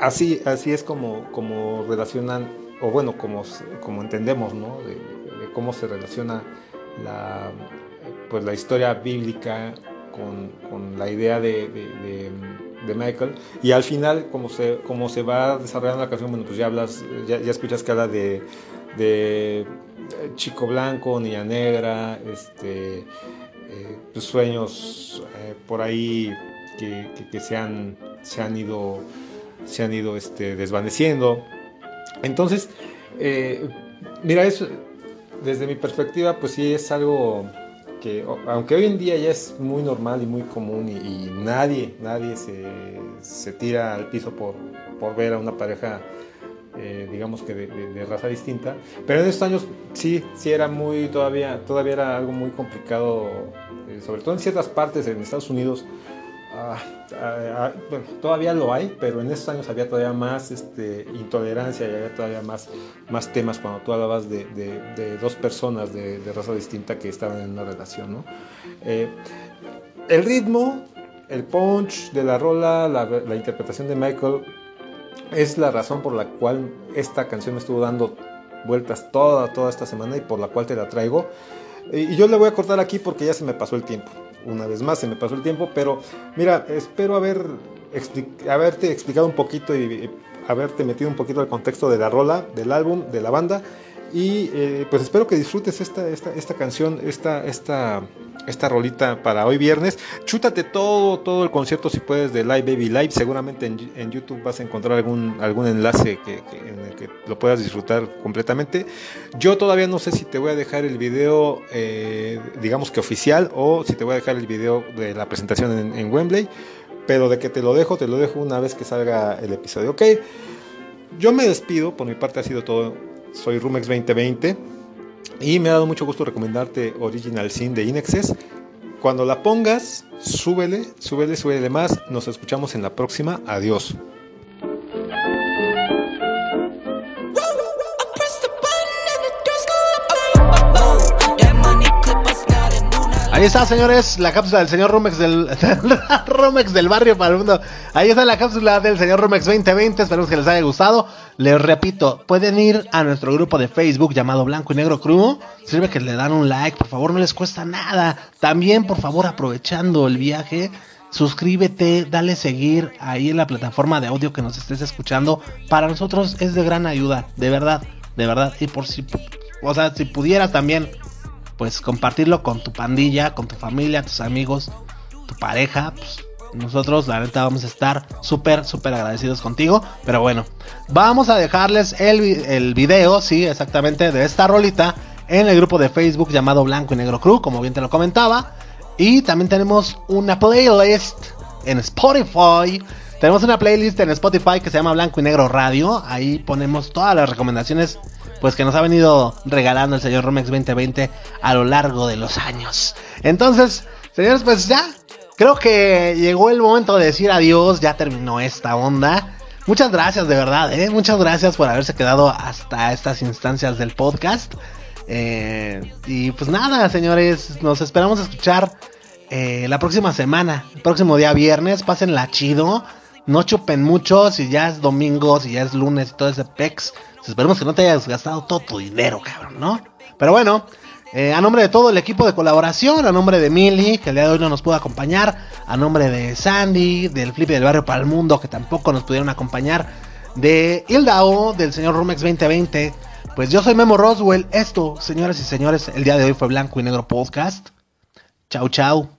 Así, así es como, como relacionan, o bueno, como, como entendemos, ¿no? De, cómo se relaciona la, pues, la historia bíblica con, con la idea de, de, Michael. Y al final, como se, como se va desarrollando la canción, bueno, pues ya hablas, ya, ya escuchas que habla de, de Chico Blanco, Niña Negra, este, eh, pues, sueños eh, por ahí que, que, se, han, se han ido, se han ido este, desvaneciendo. Entonces, eh, mira, eso, desde mi perspectiva, pues sí es algo que, aunque hoy en día ya es muy normal y muy común y, nadie, nadie se, se, tira al piso por, por ver a una pareja eh, digamos que de, raza distinta. Pero en estos años sí, sí era muy, todavía, todavía era algo muy complicado, eh, sobre todo en ciertas partes en Estados Unidos. Ah, ah, ah, bueno, todavía lo hay, pero en estos años había todavía más este, intolerancia y había todavía más, más temas cuando tú hablabas de, dos personas de, raza distinta que estaban en una relación. ¿no? Eh, el ritmo, el punch de la rola, la, la interpretación de Michael es la razón por la cual esta canción me estuvo dando vueltas toda, toda esta semana y por la cual te la traigo. Y yo le voy a cortar aquí porque ya se me pasó el tiempo. Una vez más se me pasó el tiempo, pero mira, espero haber haberte explicado un poquito y haberte metido un poquito al contexto de la rola, del álbum, de la banda. Y eh, pues espero que disfrutes esta, esta, esta canción, esta, esta esta rolita para hoy viernes. Chútate todo, todo el concierto si puedes de Live Baby Live. Seguramente en, YouTube vas a encontrar algún, algún enlace que, en el que lo puedas disfrutar completamente. Yo todavía no sé si te voy a dejar el video, eh, digamos que oficial, o si te voy a dejar el video de la presentación en, en Wembley. Pero de que te lo dejo, te lo dejo una vez que salga el episodio. Ok, yo me despido. Por mi parte ha sido todo. Soy Rumex 2020. Y me ha dado mucho gusto recomendarte Original Sin de Inexes. Cuando la pongas, súbele, súbele, súbele más. Nos escuchamos en la próxima. Adiós. Ahí está, señores, la cápsula del señor Romex del, del barrio para el mundo. Ahí está la cápsula del señor Romex 2020. Esperemos que les haya gustado. Les repito, pueden ir a nuestro grupo de Facebook llamado Blanco y Negro Crew. Sirve que le dan un like, por favor, no les cuesta nada. También, por favor, aprovechando el viaje, suscríbete, dale seguir ahí en la plataforma de audio que nos estés escuchando. Para nosotros es de gran ayuda, de verdad, de verdad. Y por si, o sea, si pudieras también pues compartirlo con tu pandilla, con tu familia, tus amigos, tu pareja, pues nosotros la neta vamos a estar súper, súper agradecidos contigo. Pero bueno, vamos a dejarles el, el video, sí, exactamente, de esta rolita en el grupo de Facebook llamado Blanco y Negro Crew, como bien te lo comentaba. Y también tenemos una playlist en Spotify. Tenemos una playlist en Spotify que se llama Blanco y Negro Radio. Ahí ponemos todas las recomendaciones pues que nos ha venido regalando el señor Romex 2020 a lo largo de los años. Entonces, señores, pues ya, creo que llegó el momento de decir adiós, ya terminó esta onda. Muchas gracias, de verdad, ¿eh? Muchas gracias por haberse quedado hasta estas instancias del podcast. Eh, y pues nada, señores, nos esperamos escuchar eh, la próxima semana, el próximo día viernes. Pásenla chido. No chupen mucho si ya es domingo, si ya es lunes y todo ese pex. Esperemos que no te hayas gastado todo tu dinero, cabrón, ¿no? Pero bueno, eh, a nombre de todo el equipo de colaboración, a nombre de Mili, que el día de hoy no nos pudo acompañar, a nombre de Sandy, del Flip del Barrio para el Mundo, que tampoco nos pudieron acompañar, de Ildao, del señor Rumex 2020, pues yo soy Memo Roswell. Esto, señoras y señores, el día de hoy fue Blanco y Negro Podcast. Chau, chau.